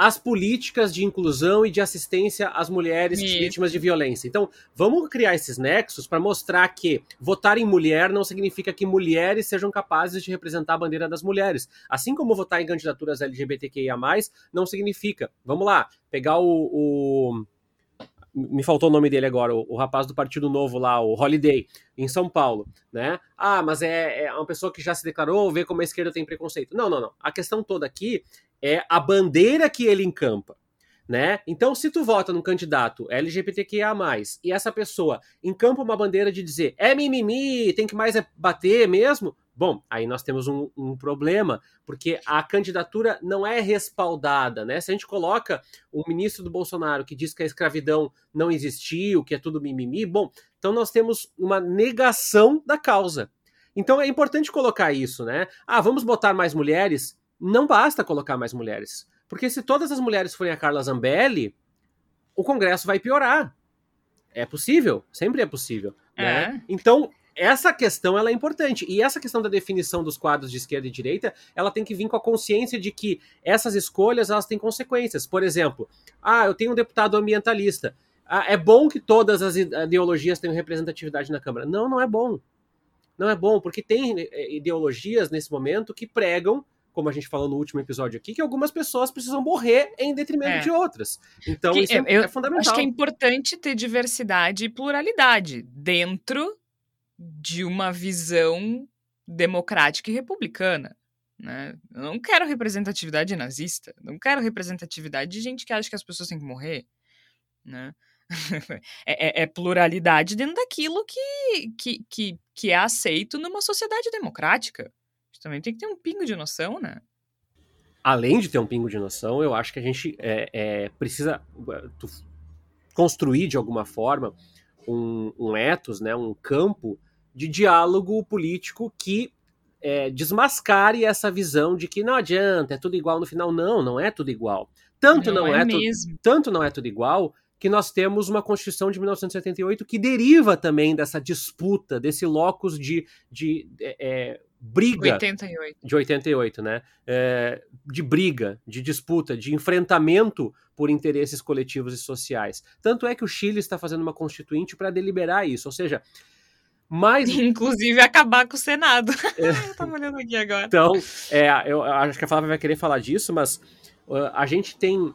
as políticas de inclusão e de assistência às mulheres Isso. vítimas de violência. Então, vamos criar esses nexos para mostrar que votar em mulher não significa que mulheres sejam capazes de representar a bandeira das mulheres. Assim como votar em candidaturas LGBTQIA, não significa. Vamos lá, pegar o, o me faltou o nome dele agora, o, o, rapaz do Partido Novo lá, o Holiday, em São Paulo, né? Ah, mas é, é uma pessoa que já se declarou, vê como a esquerda tem preconceito. Não, não, não. A questão toda aqui é a bandeira que ele encampa. Né? Então, se tu vota num candidato LGBTQIA+, e essa pessoa encampa uma bandeira de dizer é mimimi, tem que mais é bater mesmo, bom, aí nós temos um, um, problema, porque a candidatura não é respaldada, né? Se a gente coloca o ministro do Bolsonaro que diz que a escravidão não existiu, que é tudo mimimi, bom, então nós temos uma negação da causa. Então é importante colocar isso, né? Ah, vamos botar mais mulheres? Não basta colocar mais mulheres. Porque se todas as mulheres forem a Carla Zambelli, o Congresso vai piorar. É possível, sempre é possível. Né? É. Né? Então, essa questão ela é importante. E essa questão da definição dos quadros de esquerda e direita, ela tem que vir com a consciência de que essas escolhas elas têm consequências. Por exemplo, ah, eu tenho um deputado ambientalista. Ah, é bom que todas as ideologias tenham representatividade na Câmara. Não, não é bom. Não é bom, porque tem eh, ideologias nesse momento que pregam como a gente falou no último episódio aqui, que algumas pessoas precisam morrer em detrimento é. de outras. Então, que, isso é, eu, é fundamental. Acho que é importante ter diversidade e pluralidade dentro de uma visão democrática e republicana. Né? Eu não quero representatividade nazista, não quero representatividade de gente que acha que as pessoas têm que morrer. Né? é, é, é, pluralidade dentro daquilo que, que, que, que é aceito numa sociedade democrática também tem que ter um pingo de noção, né? Além de ter um pingo de noção, eu acho que a gente é, é, precisa construir de alguma forma um, um ethos, né, um campo de diálogo político que é, desmascare essa visão de que não adianta, é tudo igual no final. Não, não é tudo igual. Tanto não, não é, é mesmo. tanto não é tudo igual que nós temos uma Constituição de 1978 que deriva também dessa disputa, desse locus de, de é, briga 88. de 88, né? É, de briga, de disputa, de enfrentamento por interesses coletivos e sociais. Tanto é que o Chile está fazendo uma constituinte para deliberar isso, ou seja, mais inclusive acabar com o Senado. É. eu tava olhando aqui agora. Então, é, eu acho que a Flávia vai querer falar disso, mas uh, a gente tem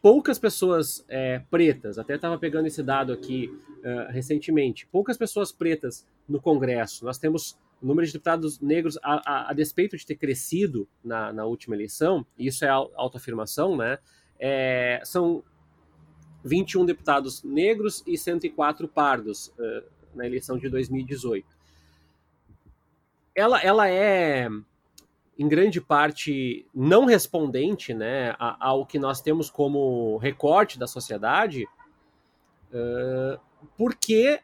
poucas pessoas é, pretas, até estava pegando esse dado aqui uh, recentemente, poucas pessoas pretas no Congresso. Nós temos o número de deputados negros, a, a, a despeito de ter crescido na, na, última eleição, e isso é autoafirmação, né? É, são 21 deputados negros e 104 pardos uh, na eleição de 2018. Ela, ela é, em grande parte, não respondente né, ao que nós temos como recorte da sociedade, uh, porque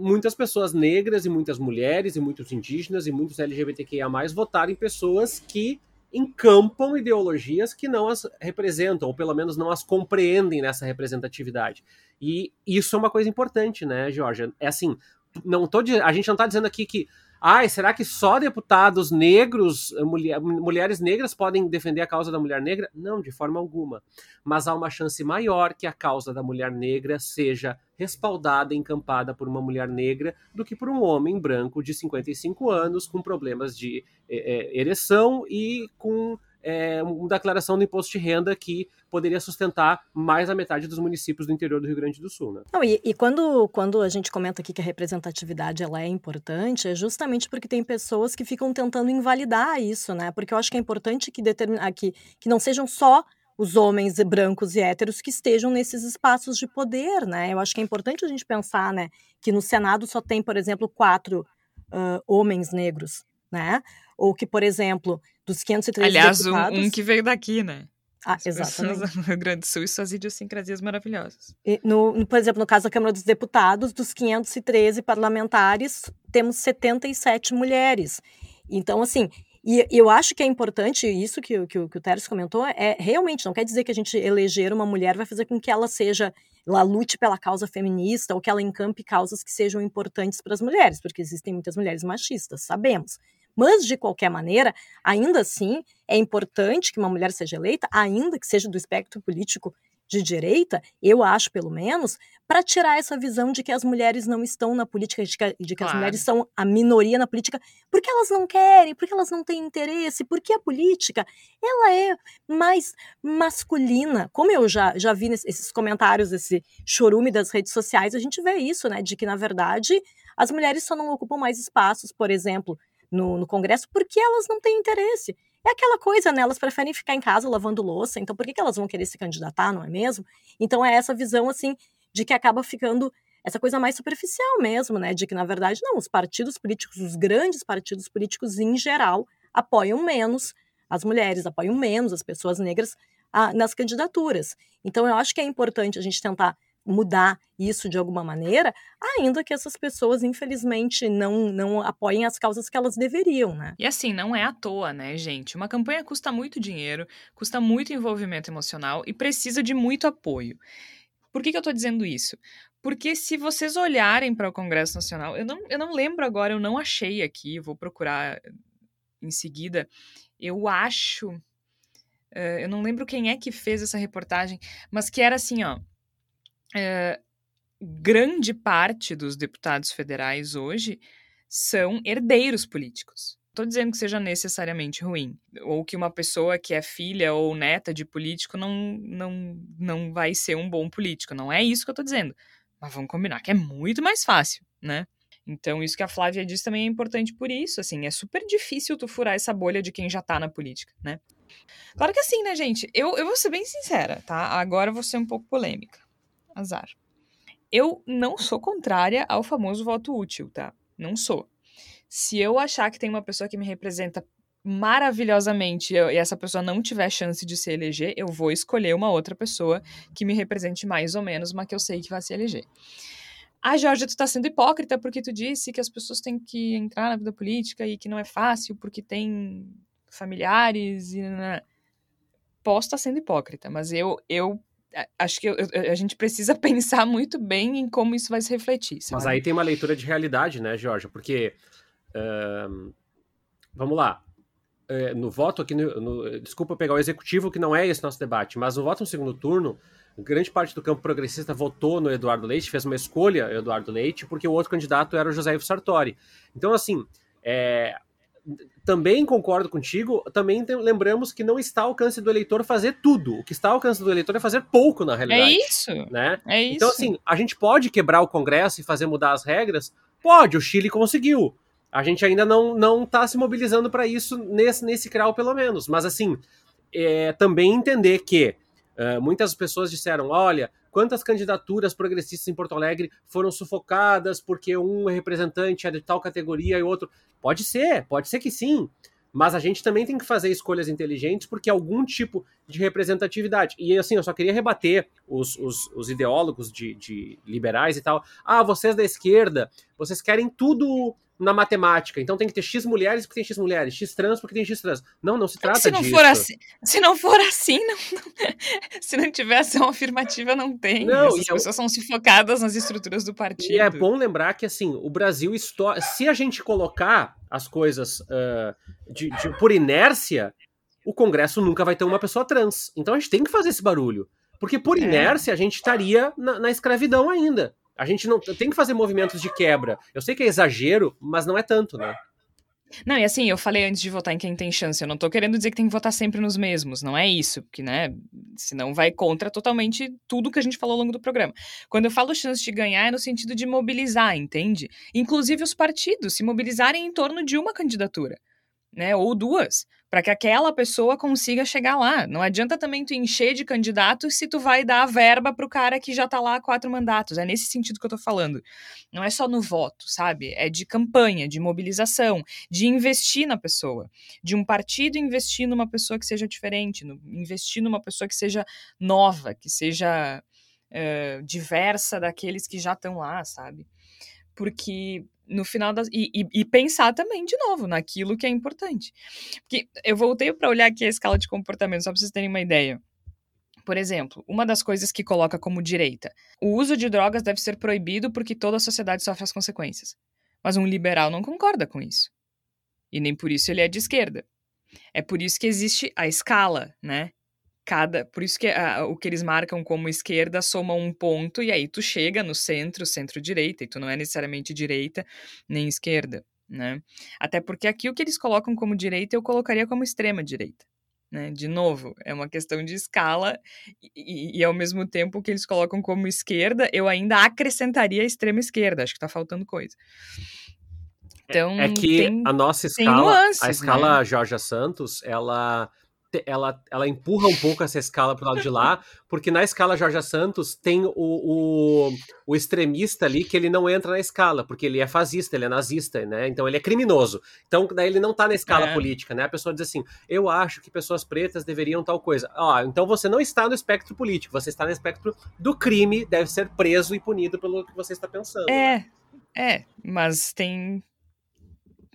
muitas pessoas negras e muitas mulheres e muitos indígenas e muitos LGBTQIA+, votaram em pessoas que encampam ideologias que não as representam, ou pelo menos não as compreendem nessa representatividade. E isso é uma coisa importante, né, Georgia? É assim, não tô, a gente não está dizendo aqui que Ai, será que só deputados negros, eh, mulher, mulheres negras podem defender a causa da mulher negra? Não, de forma alguma. Mas há uma chance maior que a causa da mulher negra seja respaldada encampada por uma mulher negra do que por um homem branco de 55 anos com problemas de é, ereção e com é, uma declaração do imposto de renda que poderia sustentar mais da metade dos municípios do interior do Rio Grande do Sul. Né? Não, e, e quando, quando a gente comenta aqui que a representatividade ela é importante, é justamente porque tem pessoas que ficam tentando invalidar isso, né? Porque eu acho que é importante que, determinar, que, que não sejam só os homens brancos e héteros que estejam nesses espaços de poder, né? Eu acho que é importante a gente pensar, né, que no Senado só tem, por exemplo, quatro uh, homens negros, né? Ou que, por exemplo, dos 503 Aliás, deputados... um, um que veio daqui, né? Ah, exatamente. No Rio Grande do Sul e suas idiosincrasias maravilhosas. E no, no, por exemplo, no caso da Câmara dos Deputados, dos 513 parlamentares, temos 77 mulheres. Então, assim, e eu acho que é importante isso que, que, que o Teres comentou, é realmente, não quer dizer que a gente eleger uma mulher vai fazer com que ela seja, ela lute pela causa feminista ou que ela encampe causas que sejam importantes para as mulheres, porque existem muitas mulheres machistas, sabemos. Mas, de qualquer maneira, ainda assim, é importante que uma mulher seja eleita, ainda que seja do espectro político de direita, eu acho pelo menos, para tirar essa visão de que as mulheres não estão na política, de que, de que claro. as mulheres são a minoria na política, porque elas não querem, porque elas não têm interesse, porque a política ela é mais masculina. Como eu já, já vi nesses comentários, esse chorume das redes sociais, a gente vê isso, né? De que, na verdade, as mulheres só não ocupam mais espaços, por exemplo, no, no Congresso porque elas não têm interesse. É aquela coisa, né? Elas preferem ficar em casa lavando louça, então por que, que elas vão querer se candidatar, não é mesmo? Então é essa visão, assim, de que acaba ficando essa coisa mais superficial mesmo, né? De que, na verdade, não, os partidos políticos, os grandes partidos políticos em geral, apoiam menos as mulheres, apoiam menos as pessoas negras ah, nas candidaturas. Então, eu acho que é importante a gente tentar mudar isso de alguma maneira, ainda que essas pessoas, infelizmente, não, não apoiem as causas que elas deveriam, né? E assim, não é à toa, né, gente? Uma campanha custa muito dinheiro, custa muito envolvimento emocional e precisa de muito apoio. Por que, que eu tô dizendo isso? Porque se vocês olharem para o Congresso Nacional, eu não, eu não lembro agora, eu não achei aqui, vou procurar em seguida. Eu acho. Uh, eu não lembro quem é que fez essa reportagem, mas que era assim, ó é, grande parte dos deputados federais hoje são herdeiros políticos. Estou dizendo que seja necessariamente ruim, ou que uma pessoa que é filha ou neta de político não, não, não vai ser um bom político. Não é isso que eu estou dizendo. Mas vamos combinar que é muito mais fácil, né? Então, isso que a Flávia disse também é importante por isso, assim, é super difícil tu furar essa bolha de quem já tá na política, né? Claro que assim, né, gente? Eu, eu vou ser bem sincera, tá? Agora eu vou ser um pouco polêmica azar. Eu não sou contrária ao famoso voto útil, tá? Não sou. Se eu achar que tem uma pessoa que me representa maravilhosamente e essa pessoa não tiver chance de se eleger, eu vou escolher uma outra pessoa que me represente mais ou menos, mas que eu sei que vai se eleger. Ah, Jorge, tu tá sendo hipócrita porque tu disse que as pessoas têm que entrar na vida política e que não é fácil porque tem familiares e... Posso estar tá sendo hipócrita, mas eu, eu acho que eu, a gente precisa pensar muito bem em como isso vai se refletir. Sabe? Mas aí tem uma leitura de realidade, né, Jorge? Porque. Vamos lá. Uh, no voto aqui, no, no, desculpa pegar o executivo, que não é esse nosso debate, mas no voto no segundo turno, grande parte do campo progressista votou no Eduardo Leite, fez uma escolha, Eduardo Leite, porque o outro candidato era o José Ivo Sartori. Então, assim, é, também concordo contigo, também tem, lembramos que não está ao alcance do eleitor fazer tudo. O que está ao alcance do eleitor é fazer pouco, na realidade. É isso. Né? É então, isso. Então, assim, a gente pode quebrar o Congresso e fazer mudar as regras? Pode, o Chile conseguiu. A gente ainda não não está se mobilizando para isso nesse, nesse grau, pelo menos. Mas, assim, é, também entender que uh, muitas pessoas disseram: olha, quantas candidaturas progressistas em Porto Alegre foram sufocadas porque um representante é de tal categoria e outro. Pode ser, pode ser que sim. Mas a gente também tem que fazer escolhas inteligentes porque algum tipo de representatividade. E assim, eu só queria rebater os, os, os ideólogos de, de liberais e tal. Ah, vocês da esquerda, vocês querem tudo na matemática. Então tem que ter X mulheres porque tem X mulheres, X trans porque tem X trans. Não, não se é trata se não disso. For assim, se não for assim, não, não, se não tiver ação afirmativa, não tem. Não, Essas pessoas eu... são sufocadas nas estruturas do partido. E é bom lembrar que, assim, o Brasil... Se a gente colocar as coisas uh, de, de, por inércia, o Congresso nunca vai ter uma pessoa trans. Então a gente tem que fazer esse barulho. Porque por é. inércia a gente estaria na, na escravidão ainda. A gente não tem que fazer movimentos de quebra. Eu sei que é exagero, mas não é tanto, né? Não, e assim, eu falei antes de votar em quem tem chance. Eu não tô querendo dizer que tem que votar sempre nos mesmos. Não é isso, porque, né? Senão vai contra totalmente tudo que a gente falou ao longo do programa. Quando eu falo chance de ganhar, é no sentido de mobilizar, entende? Inclusive os partidos se mobilizarem em torno de uma candidatura. né? Ou duas, para que aquela pessoa consiga chegar lá. Não adianta também tu encher de candidatos se tu vai dar a verba pro cara que já tá lá há quatro mandatos. É nesse sentido que eu tô falando. Não é só no voto, sabe? É de campanha, de mobilização, de investir na pessoa. De um partido investir numa pessoa que seja diferente, no, investir numa pessoa que seja nova, que seja uh, diversa daqueles que já estão lá, sabe? Porque no final das. E, e, e, pensar também, de novo, naquilo que é importante. Porque eu voltei para olhar aqui a escala de comportamento, só para vocês terem uma ideia. Por exemplo, uma das coisas que coloca como direita: o uso de drogas deve ser proibido porque toda a sociedade sofre as consequências. Mas um liberal não concorda com isso. E nem por isso ele é de esquerda. É por isso que existe a escala, né? Cada. Por isso que a, o que eles marcam como esquerda soma um ponto, e aí tu chega no centro, centro-direita, e tu não é necessariamente direita nem esquerda, né? Até porque aqui o que eles colocam como direita eu colocaria como extrema-direita. Né? De novo, é uma questão de escala e, e, ao mesmo tempo que eles colocam como esquerda, eu ainda acrescentaria a extrema esquerda. Acho que tá faltando coisa. É, então, é, é que tem, a nossa escala, nuances, a escala né? Jorge Santos, ela ela, ela empurra um pouco essa escala pro lado de lá, porque na escala Jorge Santos tem o, o, o, extremista ali que ele não entra na escala, porque ele é fascista, ele é nazista, né? Então ele é criminoso. Então daí ele não tá na escala é. política, né? A pessoa diz assim: eu acho que pessoas pretas deveriam tal coisa. Ó, então você não está no espectro político, você está no espectro do crime, deve ser preso e punido pelo que você está pensando. É, né? é, mas tem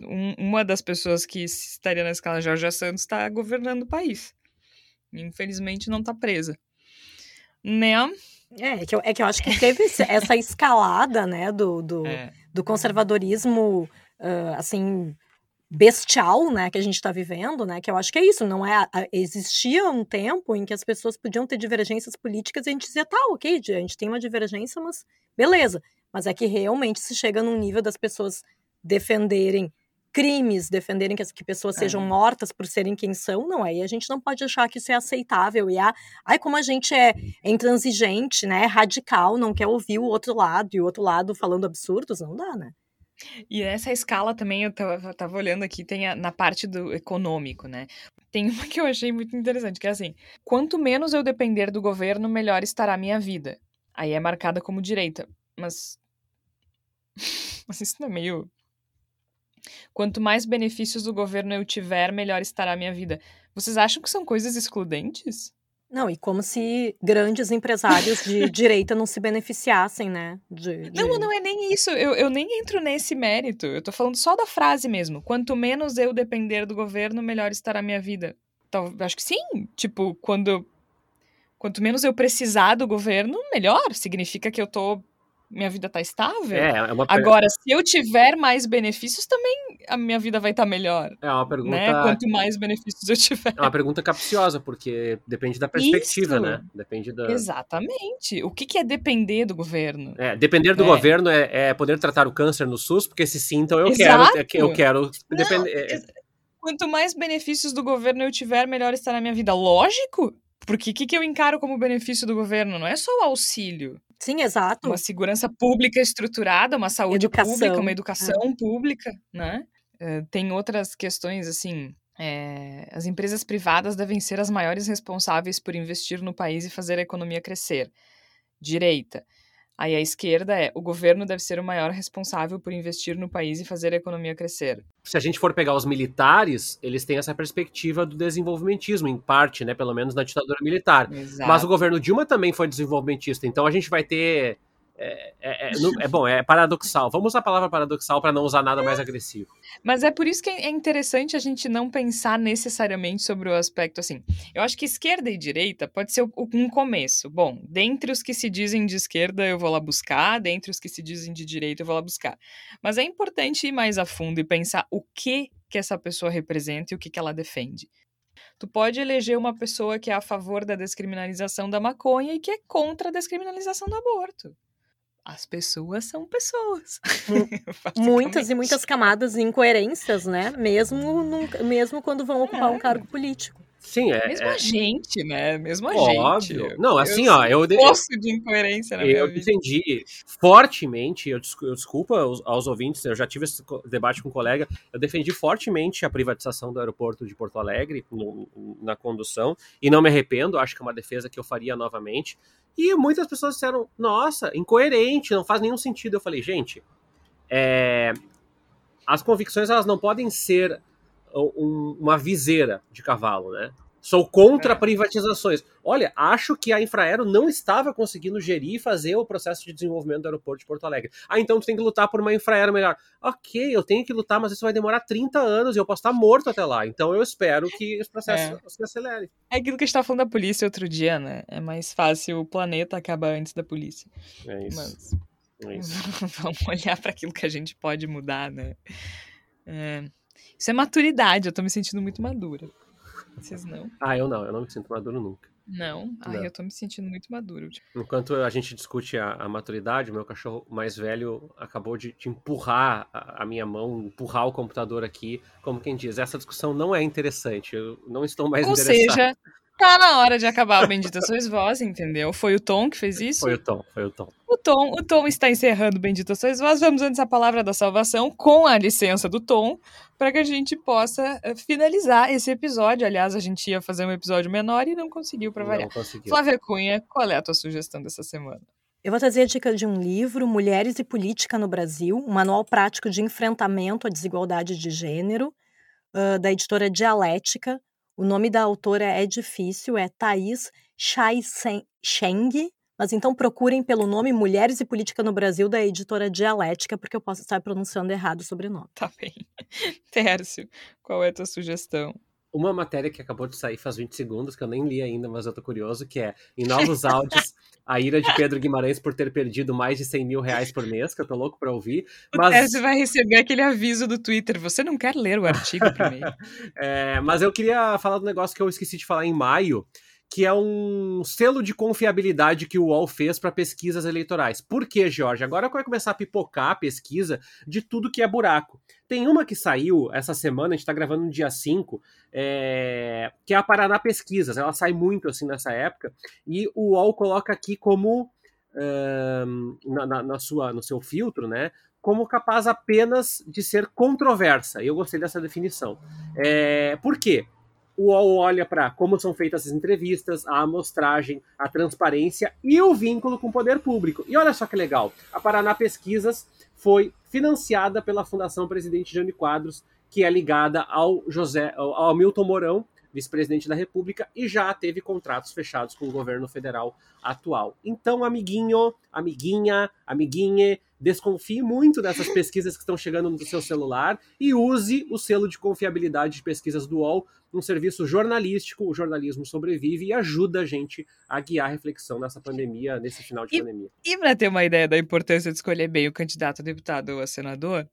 um, uma das pessoas que estaria na escala Jorge Santos está governando o país. Infelizmente não está presa. Né? É, é que, eu, é que eu acho que teve essa escalada, né, do, do, é. do conservadorismo, uh, assim, bestial, né, que a gente está vivendo, né, que eu acho que é isso, não é, existia um tempo em que as pessoas podiam ter divergências políticas e a gente dizia, tá, ok, a gente tem uma divergência, mas beleza, mas é que realmente se chega num nível das pessoas defenderem crimes, defenderem que, que pessoas é. sejam mortas por serem quem são, não, aí a gente não pode achar que isso é aceitável. E, ah, ai, como a gente é, é intransigente, né, radical, não quer ouvir o outro lado, e o outro lado falando absurdos, não dá, né? E essa escala também, eu tava, tava olhando aqui, tem a, na parte do econômico, né? Tem uma que eu achei muito interessante, que é assim: quanto menos eu depender do governo, melhor estará a minha vida. Aí é marcada como direita. Mas. Mas isso não é meio Quanto mais benefícios do governo eu tiver, melhor estará a minha vida. Vocês acham que são coisas excludentes? Não, e como se grandes empresários de direita não se beneficiassem, né? De, de... Não, não é nem isso. Eu, eu nem entro nesse mérito. Eu tô falando só da frase mesmo. Quanto menos eu depender do governo, melhor estará a minha vida. Então, acho que sim. Tipo, quando. Quanto menos eu precisar do governo, melhor. Significa que eu tô minha vida tá estável. É, é uma Agora, se eu tiver mais benefícios, também a minha vida vai estar tá melhor. É uma pergunta. Né? Quanto mais benefícios eu tiver. É uma pergunta capciosa, porque depende da perspectiva, Isso. né? Depende da. Exatamente. O que, que é depender do governo? É, depender do é. governo é, é, poder tratar o câncer no SUS, porque se sim, então eu Exato. quero. Eu quero. Depender. É, quanto mais benefícios do governo eu tiver, melhor estar na minha vida. Lógico. Porque o que, que eu encaro como benefício do governo? Não é só o auxílio. Sim, exato. Uma segurança pública estruturada, uma saúde educação. pública, uma educação é. pública, né? Uh, tem outras questões, assim, é, as empresas privadas devem ser as maiores responsáveis por investir no país e fazer a economia crescer. Direita. Aí a esquerda é: o governo deve ser o maior responsável por investir no país e fazer a economia crescer. Se a gente for pegar os militares, eles têm essa perspectiva do desenvolvimentismo, em parte, né? Pelo menos na ditadura militar. Exato. Mas o governo Dilma também foi desenvolvimentista. Então a gente vai ter é, é, é, é, bom, é paradoxal. Vamos usar a palavra paradoxal para não usar nada mais agressivo. Mas é por isso que é interessante a gente não pensar necessariamente sobre o aspecto assim. Eu acho que esquerda e direita pode ser um começo. Bom, dentre os que se dizem de esquerda eu vou lá buscar, dentre os que se dizem de direita eu vou lá buscar. Mas é importante ir mais a fundo e pensar o que que essa pessoa representa e o que, que ela defende. Tu pode eleger uma pessoa que é a favor da descriminalização da maconha e que é contra a descriminalização do aborto as pessoas são pessoas. muitas e muitas camadas de incoerências, né? Mesmo, num, mesmo quando vão ocupar é. um cargo político. Sim, é. Mesmo é... a gente, né? Mesmo a Óbvio. gente. Não, assim, eu ó, eu. Poço de incoerência na eu defendi fortemente, eu, des- eu desculpa aos, aos ouvintes, eu já tive esse debate com um colega, eu defendi fortemente a privatização do aeroporto de Porto Alegre no- na condução, e não me arrependo, acho que é uma defesa que eu faria novamente. E muitas pessoas disseram, nossa, incoerente, não faz nenhum sentido. Eu falei, gente, é, as convicções elas não podem ser um- uma viseira de cavalo, né? Sou contra É. privatizações. Olha, acho que a Infraero não estava conseguindo gerir e fazer o processo de desenvolvimento do aeroporto de Porto Alegre. Ah, então tu tem que lutar por uma Infraero melhor. Ok, eu tenho que lutar, mas isso vai demorar 30 anos e eu posso estar morto até lá. Então eu espero que esse processo se acelere. É aquilo que a gente tava falando da polícia outro dia, né? É mais fácil o planeta acabar antes da polícia. É isso. Mas É isso. vamos olhar para aquilo que a gente pode mudar, né? É, Isso é maturidade, eu tô me sentindo muito madura. Vocês não? Ah, eu não, eu não me sinto maduro nunca. Não? Ai, Não. eu tô me sentindo muito maduro. Tipo, Enquanto a gente discute a, a maturidade, o meu cachorro mais velho acabou de, de empurrar a, a minha mão, empurrar o computador aqui, como quem diz, essa discussão não é interessante, eu não estou mais Ou interessado. seja, tá na hora de acabar o Bendita Sois Vós, entendeu? Foi o Tom que fez isso. Foi o tom, foi o tom. O Tom, o Tom está encerrando Bendita Sois Vós. Vamos antes a palavra da salvação com a licença do Tom, para que a gente possa eh, finalizar esse episódio. Aliás, a gente ia fazer um episódio menor e não conseguiu para variar. Não conseguiu. Flávia Cunha, qual é a tua sugestão dessa semana? Eu vou trazer a dica de um livro, Mulheres e Política no Brasil, um manual prático de enfrentamento à desigualdade de gênero, ah, da editora Dialética. O nome da autora é difícil, é Thaís Chai-Cheng, mas então procurem pelo nome Mulheres e Política no Brasil, da editora Dialética, porque eu posso estar pronunciando errado o sobrenome. Tá bem. Tércio, qual é a tua sugestão? Uma matéria que acabou de sair faz 20 segundos, que eu nem li ainda, mas eu tô curioso, que é, em novos áudios, a ira de Pedro Guimarães por ter perdido mais de 100 mil reais por mês, que eu tô louco pra ouvir, mas... Tércio vai receber aquele aviso do Twitter. Você não quer ler o artigo primeiro? É, mas eu queria falar do negócio que eu esqueci de falar em maio, que é um selo de confiabilidade que o UOL fez para pesquisas eleitorais. Por quê, Jorge? Agora vai começar a pipocar a pesquisa de tudo que é buraco. Tem uma que saiu essa semana, a gente está gravando no dia 5, é, que é a Paraná Pesquisas. Ela sai muito assim nessa época, e o UOL coloca aqui como ahn, na, na- na sua, no seu filtro, né? Como capaz apenas de ser controversa. Eu gostei dessa definição. É, por quê? O UOL olha para como são feitas as entrevistas, a amostragem, a transparência e o vínculo com o poder público. E olha só que legal, a Paraná Pesquisas foi financiada pela Fundação Presidente Jânio Quadros, que é ligada ao José, ao Milton Mourão, vice-presidente da República, e já teve contratos fechados com o governo federal atual. Então, amiguinho, amiguinha, amiguinhe, desconfie muito dessas pesquisas que estão chegando no seu celular e use o selo de confiabilidade de pesquisas do UOL, um serviço jornalístico, o jornalismo sobrevive e ajuda a gente a guiar a reflexão nessa pandemia, nesse final de E- pandemia. E para ter uma ideia da importância de escolher bem o candidato a deputado ou a senador,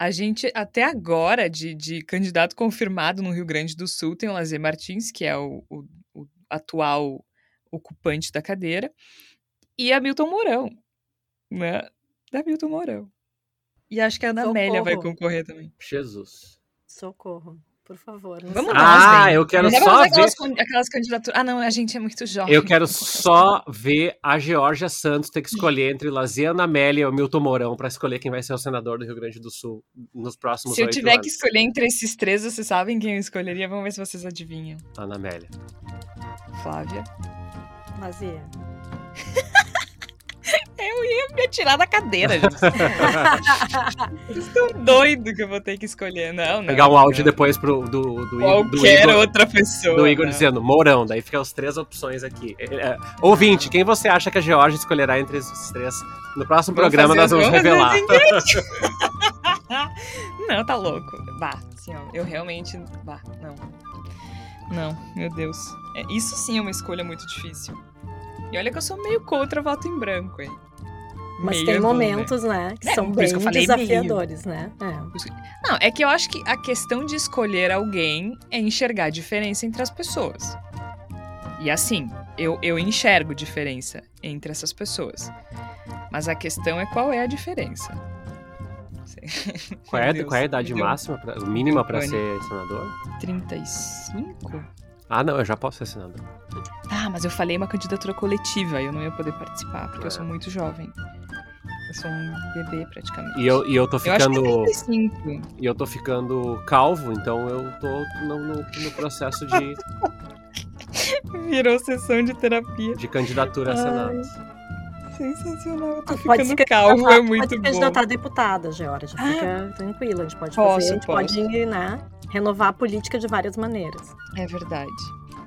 a gente, até agora, de, de candidato confirmado no Rio Grande do Sul, tem o Lazer Martins, que é o, o- o atual ocupante da cadeira, e a Milton Mourão, né? Da Milton Mourão. E acho que a Ana Amélia vai Socorro. concorrer também. Jesus. Socorro, por favor. Vamos nós, Ah, eu quero só ver. aquelas, can- aquelas candidaturas. Ah, não, a gente é muito jovem. Eu quero só ver a Georgia Santos ter que escolher entre Laziana Amélia e o Milton Mourão para escolher quem vai ser o senador do Rio Grande do Sul nos próximos Se eu tiver anos. que escolher entre esses três, vocês sabem quem eu escolheria? Vamos ver se vocês adivinham. Ana Amélia. Flávia. É. Eu ia me atirar da cadeira, gente. Vocês estão doidos que eu vou ter que escolher. Não, não. Pegar um áudio não. depois pro, do, do, do Qualquer Igor, outra pessoa. do Igor não. dizendo Mourão. Daí fica as três opções aqui. É, é, ouvinte, quem você acha que a Georgia escolherá entre esses três? No próximo Vamos programa nós vamos revelar. fazer Não, tá louco. Bah, assim, ó, eu realmente. Bah, não. Não, meu Deus. É, isso sim é uma escolha muito difícil. E olha que eu sou meio contra voto em branco, hein? Mas Meio tem é bom, né? momentos, né, que É, são bem que falei meio. desafiadores, né? É. Não, é que eu acho que a questão de escolher alguém é enxergar a diferença entre as pessoas. E assim, eu, eu enxergo diferença entre essas pessoas. Mas a questão é qual é a diferença. Qual é, Deus, qual é a idade máxima, pra, mínima para ser senador? 35? Ah, não, eu já posso ser senador. Ah, mas eu falei uma candidatura coletiva, eu não ia poder participar, porque É. eu sou muito jovem. Eu sou um bebê, praticamente. E eu, e eu tô Eu acho que é ficando. 35. E eu tô ficando calvo, então eu tô no, no- no processo de, Virou sessão de terapia. de candidatura a Senado. Sensacional, eu tô Pode ficando calvo, candidatar- é muito Pode bom. candidatar a deputada, Georgia. Fica tranquila, a gente pode Posso, fazer, a gente posso. pode né, renovar a política de várias maneiras. É verdade.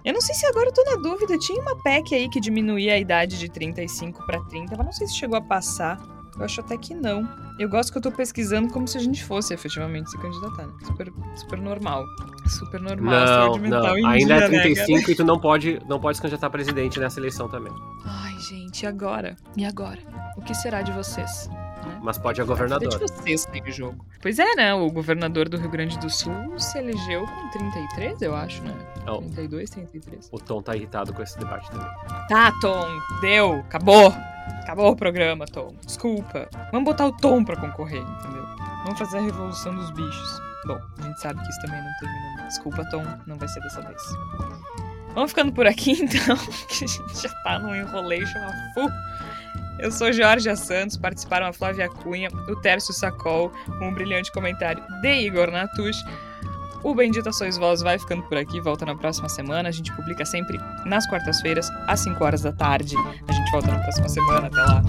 Eu não sei se agora eu tô na dúvida. Tinha uma PEC aí que diminuía a idade de 35 pra 30, mas não sei se chegou a passar. Eu acho até que não. Eu gosto que eu tô pesquisando como se a gente fosse efetivamente se candidatar. né? Super, super normal. Super normal. Não, saúde mental não. Ainda é né, 35 e tu não pode, não pode se candidatar a presidente nessa eleição também. Ai, gente, e agora? E agora? O que será de vocês? Mas pode a A governadora. de vocês tem em jogo. Pois é, né? O governador do Rio Grande do Sul se elegeu com 33, eu acho, né? Não, 32, 33. o Tom tá irritado com esse debate também. Tá, Tom, deu, acabou. Acabou o programa, Tom. Desculpa. Vamos botar o Tom pra concorrer, entendeu? Vamos fazer a revolução dos bichos. Bom, a gente sabe que isso também não terminou. Desculpa, Tom, não vai ser dessa vez. Vamos ficando por aqui, então, que a gente já tá num enrolation a full. Eu sou Jorge Santos, participaram a Flávia Cunha, o Tércio Sacol, um brilhante comentário de Igor Natush. O Bendita Sois Vós vai ficando por aqui, volta na próxima semana. A gente publica sempre nas quartas-feiras, às 5 horas da tarde. A gente volta na próxima semana, até lá.